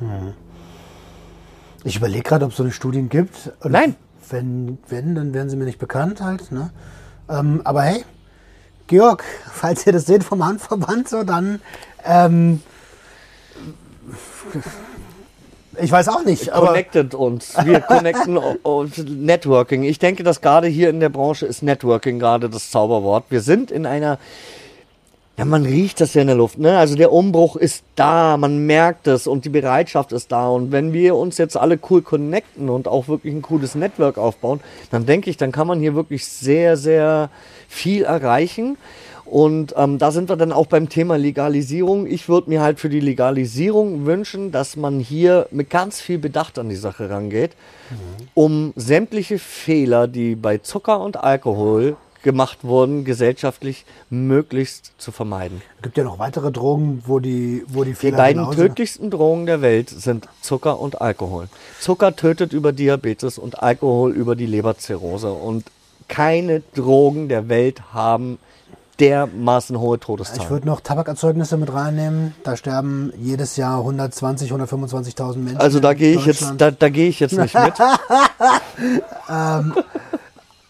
Hm. Ich überlege gerade, ob es so eine Studien gibt. Nein. Wenn, wenn, dann werden sie mir nicht bekannt halt. Ne? Ähm, aber hey, Georg, falls ihr das seht vom Handverband, so dann. Ähm, ich weiß auch nicht. Connected uns. Wir connecten Networking. Ich denke, dass gerade hier in der Branche ist Networking gerade das Zauberwort. Wir sind in einer ja, man riecht das ja in der Luft. Ne? Also der Umbruch ist da, man merkt es und die Bereitschaft ist da. Und wenn wir uns jetzt alle cool connecten und auch wirklich ein cooles Network aufbauen, dann denke ich, dann kann man hier wirklich sehr, sehr viel erreichen. Und ähm, da sind wir dann auch beim Thema Legalisierung. Ich würde mir halt für die Legalisierung wünschen, dass man hier mit ganz viel Bedacht an die Sache rangeht, mhm. um sämtliche Fehler, die bei Zucker und Alkohol gemacht wurden, gesellschaftlich möglichst zu vermeiden. Es gibt ja noch weitere Drogen, wo die, wo die Fehler Die beiden tödlichsten Drogen der Welt sind Zucker und Alkohol. Zucker tötet über Diabetes und Alkohol über die Leberzirrhose. Und keine Drogen der Welt haben dermaßen hohe Todeszahlen. Ich würde noch Tabakerzeugnisse mit reinnehmen. Da sterben jedes Jahr 120, 125.000 Menschen. Also da gehe ich jetzt, da, da gehe ich jetzt nicht mit. ähm,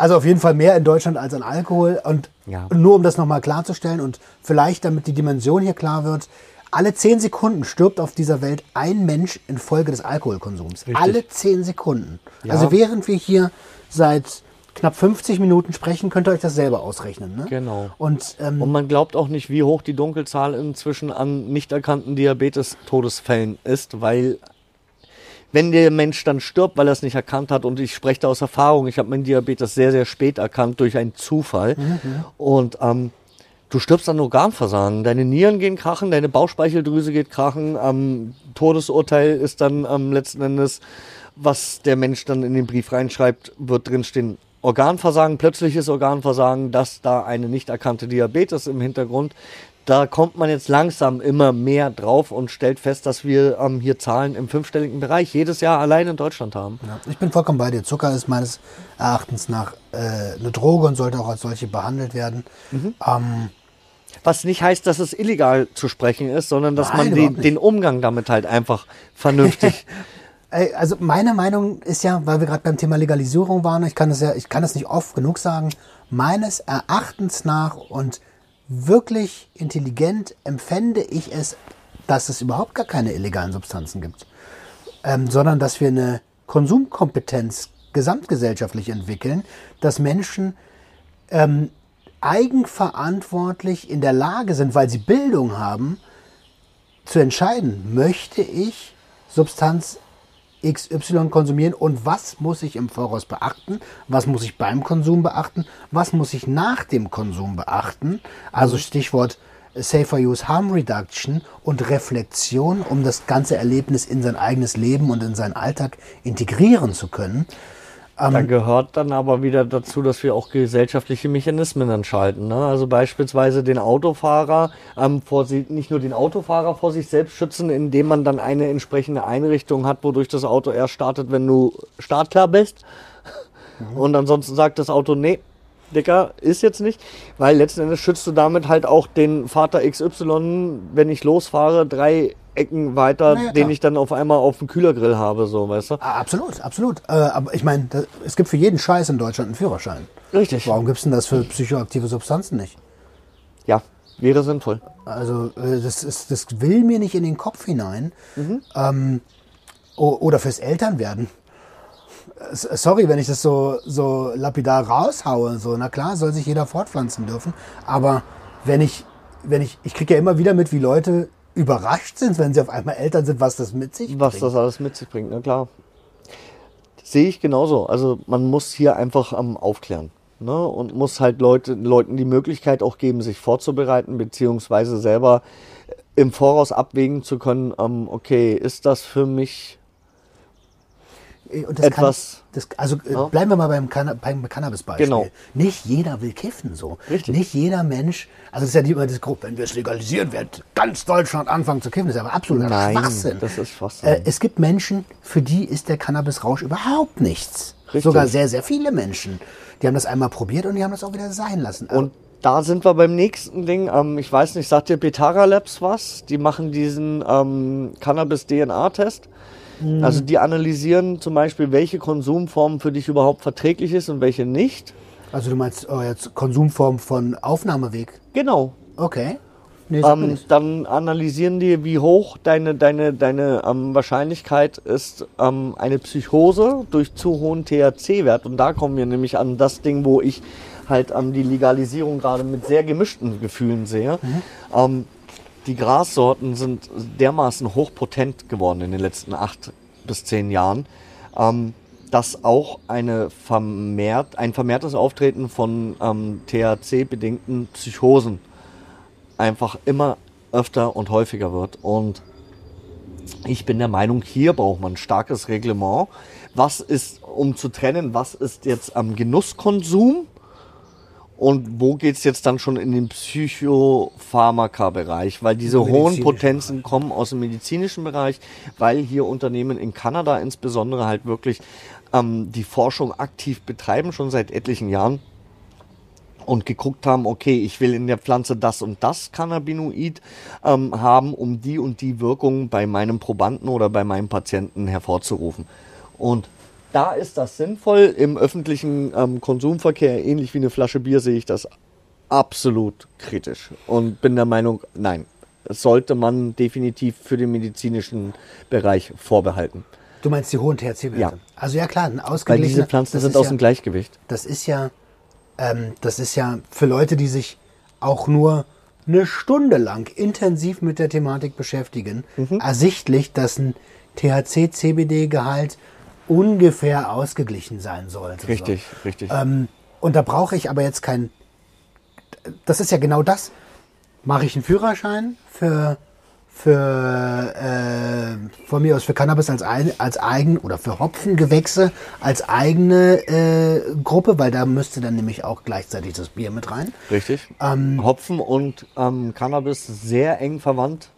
also auf jeden Fall mehr in Deutschland als an Alkohol. Und ja. nur um das nochmal klarzustellen und vielleicht damit die Dimension hier klar wird, alle zehn Sekunden stirbt auf dieser Welt ein Mensch infolge des Alkoholkonsums. Richtig. Alle zehn Sekunden. Ja. Also während wir hier seit knapp 50 Minuten sprechen, könnt ihr euch das selber ausrechnen. Ne? Genau. Und, ähm, Und man glaubt auch nicht, wie hoch die Dunkelzahl inzwischen an nicht erkannten Diabetes-Todesfällen ist, weil wenn der Mensch dann stirbt, weil er es nicht erkannt hat, und ich spreche da aus Erfahrung, ich habe meinen Diabetes sehr, sehr spät erkannt durch einen Zufall. Mhm. Und ähm, du stirbst an Organversagen. Deine Nieren gehen krachen, deine Bauchspeicheldrüse geht krachen. Ähm, Todesurteil ist dann ähm, letzten Endes, was der Mensch dann in den Brief reinschreibt, wird drinstehen. Organversagen, plötzliches Organversagen, dass da eine nicht erkannte Diabetes im Hintergrund da kommt man jetzt langsam immer mehr drauf und stellt fest, dass wir ähm, hier Zahlen im fünfstelligen Bereich jedes Jahr allein in Deutschland haben. Ja, ich bin vollkommen bei dir. Zucker ist meines Erachtens nach äh, eine Droge und sollte auch als solche behandelt werden. Mhm. Ähm, was nicht heißt, dass es illegal zu sprechen ist, sondern dass Nein, man den, den Umgang damit halt einfach vernünftig also meine Meinung ist ja, weil wir gerade beim Thema Legalisierung waren, ich kann das ja, ich kann das nicht oft genug sagen, meines Erachtens nach und wirklich intelligent empfände ich es, dass es überhaupt gar keine illegalen Substanzen gibt, ähm, sondern dass wir eine Konsumkompetenz gesamtgesellschaftlich entwickeln, dass Menschen ähm, eigenverantwortlich in der Lage sind, weil sie Bildung haben, zu entscheiden, möchte ich Substanz XY konsumieren und was muss ich im Voraus beachten, was muss ich beim Konsum beachten, was muss ich nach dem Konsum beachten. Also. Stichwort Safer Use Harm Reduction und Reflexion, um das ganze Erlebnis in sein eigenes Leben und in seinen Alltag integrieren zu können. Ähm, Da gehört dann aber wieder dazu, dass wir auch gesellschaftliche Mechanismen dann schalten. Ne? Also beispielsweise den Autofahrer ähm, vor sie, nicht nur den Autofahrer vor sich selbst schützen, indem man dann eine entsprechende Einrichtung hat, wodurch das Auto erst startet, wenn du startklar bist. Und ansonsten sagt das Auto, nee, Dicker, ist jetzt nicht. Weil letzten Endes schützt du damit halt auch den Vater XY, wenn ich losfahre, drei Ecken weiter, Na ja, den ich dann auf einmal auf dem Kühlergrill habe, so, weißt du? Ah, Absolut, absolut. Äh, aber ich meine, es gibt für jeden Scheiß in Deutschland einen Führerschein. Richtig. Warum gibt es denn das für psychoaktive Substanzen nicht? Ja, wäre sinnvoll. Also äh, das, ist, das will mir nicht in den Kopf hinein. Ähm, o- oder fürs Elternwerden. Sorry, wenn ich das so, so lapidar raushaue. So, na klar, soll sich jeder fortpflanzen dürfen. Aber wenn ich, wenn ich, ich kriege ja immer wieder mit, wie Leute überrascht sind, wenn sie auf einmal Eltern sind, was das mit sich Was bringt. das alles mit sich bringt, na klar. Sehe ich genauso. Also man muss hier einfach am aufklären. Ne? Und muss halt Leute, Leuten die Möglichkeit auch geben, sich vorzubereiten, beziehungsweise selber im Voraus abwägen zu können, ähm, okay, ist das für mich das etwas- Kann, das, also äh, Ja. bleiben wir mal beim, Canna beim Cannabis-Beispiel. Genau. Nicht jeder will kiffen so. Richtig. Nicht jeder Mensch, also das ist ja nicht immer das Gruppe, wenn wir es legalisieren, wird ganz Deutschland anfangen zu kiffen. Das ist aber absoluter Nein, Schwachsinn. das ist Schwachsinn. Äh, es gibt Menschen, für die ist der Cannabisrausch überhaupt nichts. Richtig. Sogar sehr, sehr viele Menschen. Die haben das einmal probiert und die haben das auch wieder sein lassen. Und da sind wir beim nächsten Ding. Ähm, ich weiß nicht, sagt dir Betara Labs was? Die machen diesen ähm, Cannabis-DNA-Test. Also die analysieren zum Beispiel, welche Konsumform für dich überhaupt verträglich ist und welche nicht. also du meinst oh, jetzt Konsumform von Aufnahmeweg. Genau. Okay. Nee, Ähm, dann analysieren die, wie hoch deine, deine, deine ähm, Wahrscheinlichkeit ist, ähm, eine Psychose durch zu hohen THC-Wert. Und da kommen wir nämlich an das Ding, wo ich halt ähm, die Legalisierung gerade mit sehr gemischten Gefühlen sehe. Ähm, die Grassorten sind dermaßen hochpotent geworden in den letzten acht bis zehn Jahren, ähm, dass auch eine vermehrt, ein vermehrtes Auftreten von ähm, THC-bedingten Psychosen einfach immer öfter und häufiger wird. Und ich bin der Meinung, hier braucht man ein starkes Reglement. Was ist, um zu trennen, was ist jetzt am Genusskonsum und wo geht's jetzt dann schon in den Psychopharmaka-Bereich? Weil diese hohen Potenzen kommen aus dem medizinischen Bereich, weil hier Unternehmen in Kanada insbesondere halt wirklich ähm, die Forschung aktiv betreiben, schon seit etlichen Jahren und geguckt haben, okay, ich will in der Pflanze das und das Cannabinoid ähm, haben, um die und die Wirkung bei meinem Probanden oder bei meinem Patienten hervorzurufen. Und da ist das sinnvoll. Im öffentlichen ähm, Konsumverkehr, ähnlich wie eine Flasche Bier, sehe ich das absolut kritisch und bin der Meinung, nein, das sollte man definitiv für den medizinischen Bereich vorbehalten. Du meinst die hohen THC-Werte? Ja. Also ja klar, ein Weil diese Pflanzen sind aus ja, dem Gleichgewicht. Das ist ja, ähm, das ist ja für Leute, die sich auch nur eine Stunde lang intensiv mit der Thematik beschäftigen, Mhm. ersichtlich, dass ein THC-CBD-Gehalt ungefähr ausgeglichen sein sollte. Richtig, richtig. Ähm, und da brauche ich aber jetzt kein. Das ist ja genau das. Mache ich einen Führerschein für, für äh, von mir aus für Cannabis als, ein, als eigen oder für Hopfengewächse als eigene äh, Gruppe, weil da müsste dann nämlich auch gleichzeitig das Bier mit rein. Richtig. Ähm, Hopfen und ähm, Cannabis sehr eng verwandt.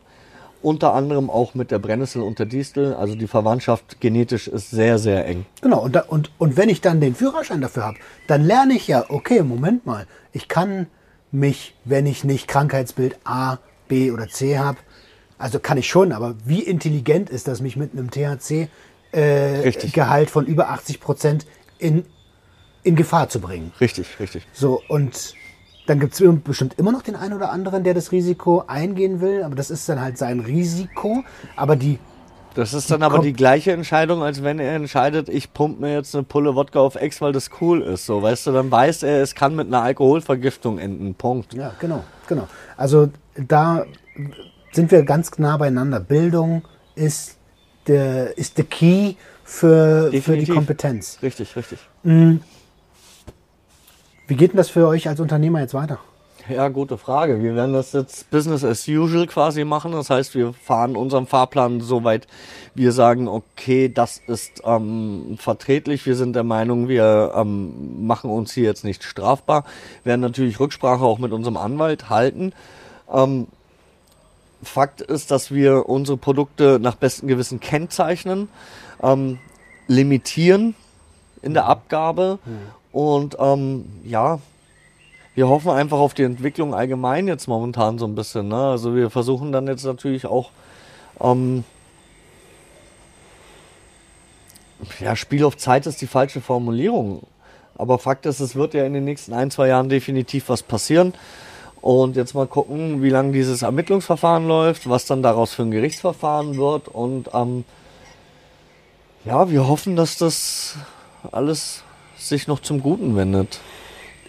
Unter anderem auch mit der Brennnessel und der Distel. Also die Verwandtschaft genetisch ist sehr, sehr eng. Genau, und, da, und, und wenn ich dann den Führerschein dafür habe, dann lerne ich ja, okay, Moment mal, ich kann mich, wenn ich nicht Krankheitsbild A, B oder C habe, also kann ich schon, aber wie intelligent ist das, mich mit einem. THC-Gehalt äh, von über 80 Prozent in, in Gefahr zu bringen? Richtig, richtig. So, und dann gibt es bestimmt immer noch den einen oder anderen, der das Risiko eingehen will, aber das ist dann halt sein Risiko. Aber die Das ist dann aber die gleiche Entscheidung, als wenn er entscheidet, ich pump mir jetzt eine Pulle Wodka auf Ex, weil das cool ist. So, weißt du, dann weiß er, es kann mit einer Alkoholvergiftung enden. Punkt. Ja, genau, genau. Also da sind wir ganz nah beieinander. Bildung ist der ist the key für, für die. Kompetenz. Richtig, richtig. Wie geht denn das für euch als Unternehmer jetzt weiter? Ja, gute Frage. Wir werden das jetzt Business as usual quasi machen. Das heißt, wir fahren unseren Fahrplan so weit, wir sagen, okay, das ist ähm, verträglich. Wir sind der Meinung, wir ähm, machen uns hier jetzt nicht strafbar. Wir werden natürlich Rücksprache auch mit unserem Anwalt halten. Ähm, Fakt ist, dass wir unsere Produkte nach bestem Gewissen kennzeichnen, ähm, limitieren in der Abgabe und ähm, ja, wir hoffen einfach auf die Entwicklung allgemein jetzt momentan so ein bisschen. Ne? Also wir versuchen dann jetzt natürlich auch ähm, ja, Spiel auf Zeit ist die falsche Formulierung. Aber Fakt ist, es wird ja in den nächsten ein, zwei Jahren definitiv was passieren. Und jetzt mal gucken, wie lange dieses Ermittlungsverfahren läuft, was dann daraus für ein Gerichtsverfahren wird. Und ähm, ja, wir hoffen, dass das alles sich noch zum Guten wendet.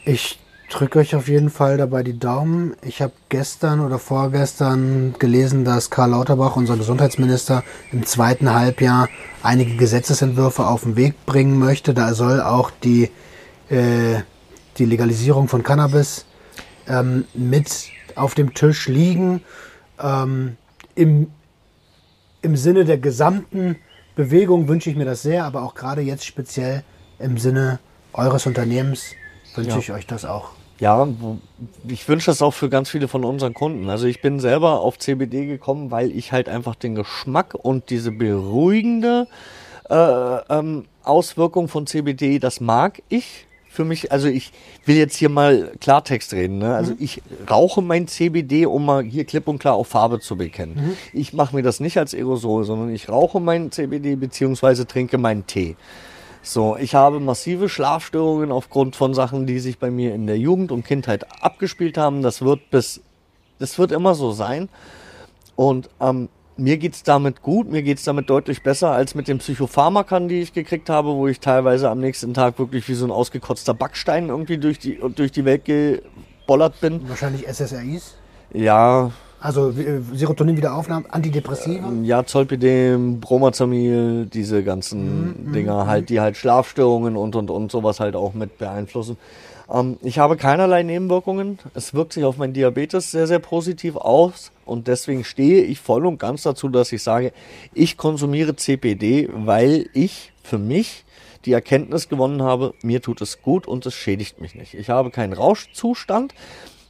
Ich drücke euch auf jeden Fall dabei die Daumen. Ich habe gestern oder vorgestern gelesen, dass Karl Lauterbach, unser Gesundheitsminister, im zweiten Halbjahr einige Gesetzesentwürfe auf den Weg bringen möchte. Da soll auch die, äh, die Legalisierung von Cannabis ähm, mit auf dem Tisch liegen. Ähm, im, Im Sinne der gesamten Bewegung wünsche ich mir das sehr, aber auch gerade jetzt speziell im Sinne eures Unternehmens wünsche Ja. ich euch das auch. Ja, ich wünsche das auch für ganz viele von unseren Kunden. Also ich bin selber auf CBD gekommen, weil ich halt einfach den Geschmack und diese beruhigende äh, ähm, Auswirkung von CBD, das mag ich für mich. Also ich will jetzt hier mal Klartext reden. Ne? Also ich rauche mein CBD, um mal hier klipp und klar auf Farbe zu bekennen. Ich mache mir das nicht als Aerosol, sondern ich rauche mein CBD beziehungsweise trinke meinen Tee. So, ich habe massive Schlafstörungen aufgrund von Sachen, die sich bei mir in der Jugend und Kindheit abgespielt haben. Das wird bis, das wird immer so sein. Und ähm, mir geht's damit gut, mir geht's damit deutlich besser als mit den Psychopharmakern, die ich gekriegt habe, wo ich teilweise am nächsten Tag wirklich wie so ein ausgekotzter Backstein irgendwie durch die, durch die Welt gebollert bin. Wahrscheinlich SSRIs. Ja, Also äh, Serotonin-Wiederaufnahme, Antidepressiva. Ja, Zolpidem, Bromazamil, diese ganzen Dinger halt, die halt Schlafstörungen und und und sowas halt auch mit beeinflussen. Ähm, ich habe keinerlei Nebenwirkungen. Es wirkt sich auf meinen Diabetes sehr, sehr positiv aus und deswegen stehe ich voll und ganz dazu, dass ich sage, ich konsumiere CPD, weil ich für mich die Erkenntnis gewonnen habe, mir tut es gut und es schädigt mich nicht. Ich habe keinen Rauschzustand.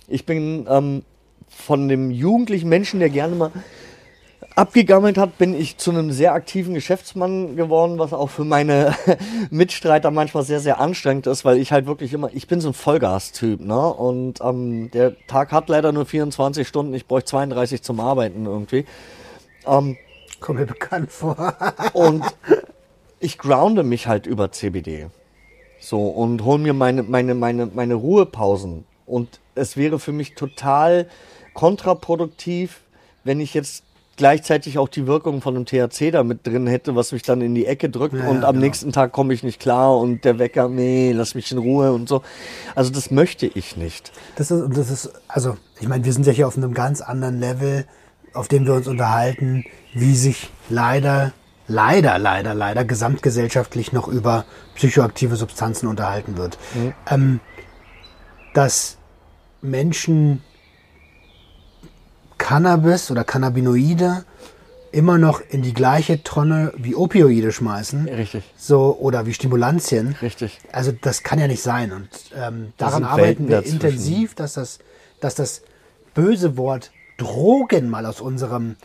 Ich bin ähm, von dem jugendlichen Menschen, der gerne mal abgegammelt hat, bin ich zu einem sehr aktiven Geschäftsmann geworden, was auch für meine Mitstreiter manchmal sehr, sehr anstrengend ist, weil ich halt wirklich immer, ich bin so ein Vollgas-Typ, ne? Und ähm, der Tag hat leider nur 24 Stunden, ich bräuchte 32 zum Arbeiten irgendwie. Ähm, Kommt mir bekannt vor. und ich grounde mich halt über CBD. So, und hole mir meine, meine, meine, meine Ruhepausen. Und es wäre für mich total kontraproduktiv, wenn ich jetzt gleichzeitig auch die Wirkung von einem THC da mit drin hätte, was mich dann in die Ecke drückt Ja, und ja, am genau. nächsten Tag komme ich nicht klar und der Wecker, nee, lass mich in Ruhe und so. Also das möchte ich nicht. Das ist, das ist, also, ich meine, wir sind ja hier auf einem ganz anderen Level, auf dem wir uns unterhalten, wie sich leider, leider, leider, leider gesamtgesellschaftlich noch über psychoaktive Substanzen unterhalten wird. Ähm, dass Menschen Cannabis oder Cannabinoide immer noch in die gleiche Tonne wie Opioide schmeißen. Richtig. So, oder wie Stimulantien. Richtig. Also das kann ja nicht sein. Und ähm, Da daran arbeiten wir dazwischen. intensiv, dass das, dass das böse Wort Drogen mal aus unserem,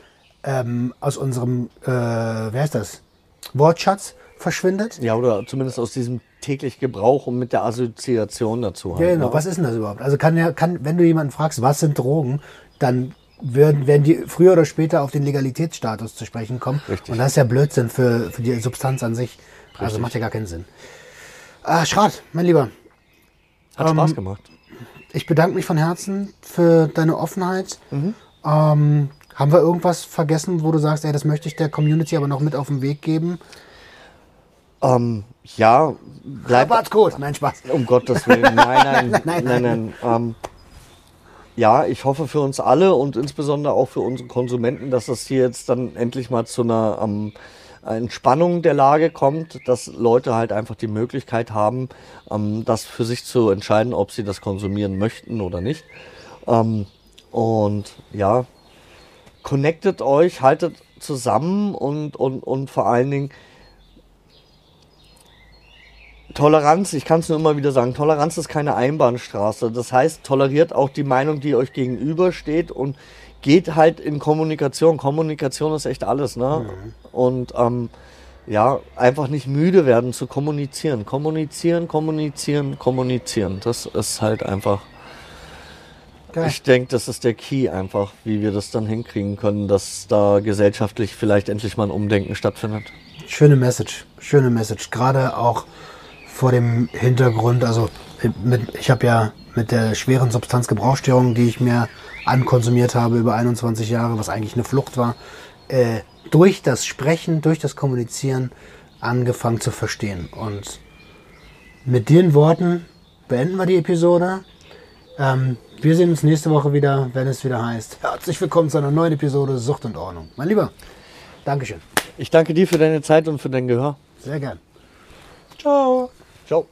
ähm, aus unserem, äh, wer heißt das? Wortschatz verschwindet. Ja, oder zumindest aus diesem täglich Gebrauch und mit der Assoziation dazu. Halt, Ja, genau. ne? Was ist denn das überhaupt? Also kann ja, kann, wenn du jemanden fragst, was sind Drogen, dann werden, werden die früher oder später auf den Legalitätsstatus zu sprechen kommen. Richtig. Und das ist ja Blödsinn für, für die Substanz an sich. Also Richtig. macht ja gar keinen Sinn. Ah, Schrat, mein Lieber. Hat ähm, Spaß gemacht. Ich bedanke mich von Herzen für deine Offenheit. Mhm. Ähm, haben wir irgendwas vergessen, wo du sagst, ey, das möchte ich der Community aber noch mit auf den Weg geben? Ähm, ja, bleibt, Rabatz gut. Nein, Spaß. Um Gottes Willen, nein, nein, nein, Nein, nein. nein. Ähm, ja, ich hoffe für uns alle und insbesondere auch für unsere Konsumenten, dass das hier jetzt dann endlich mal zu einer ähm, Entspannung der Lage kommt, dass Leute halt einfach die Möglichkeit haben, ähm, das für sich zu entscheiden, ob sie das konsumieren möchten oder nicht. Ähm, und ja, connectet euch, haltet zusammen und, und, und vor allen Dingen Toleranz, ich kann es nur immer wieder sagen, Toleranz ist keine Einbahnstraße. Das heißt, toleriert auch die Meinung, die euch gegenübersteht und geht halt in Kommunikation. Kommunikation ist echt alles, ne? Mhm. Und ähm, ja, einfach nicht müde werden zu kommunizieren. Kommunizieren, kommunizieren, kommunizieren. Das ist halt einfach. Geil. Ich denke, das ist der Key einfach, wie wir das dann hinkriegen können, dass da gesellschaftlich vielleicht endlich mal ein Umdenken stattfindet. Schöne Message, schöne Message. Gerade auch vor dem Hintergrund, also mit, ich habe ja mit der schweren Substanzgebrauchsstörung, die ich mir ankonsumiert habe über 21 Jahre, was eigentlich eine Flucht war, äh, durch das Sprechen, durch das Kommunizieren angefangen zu verstehen. Und mit den Worten beenden wir die Episode. Ähm, wir sehen uns nächste Woche wieder, wenn es wieder heißt. Herzlich willkommen zu einer neuen Episode Sucht und Ordnung. Mein Lieber, Dankeschön. Ich danke dir für deine Zeit und für dein Gehör. Sehr gern. Ciao. Ciao.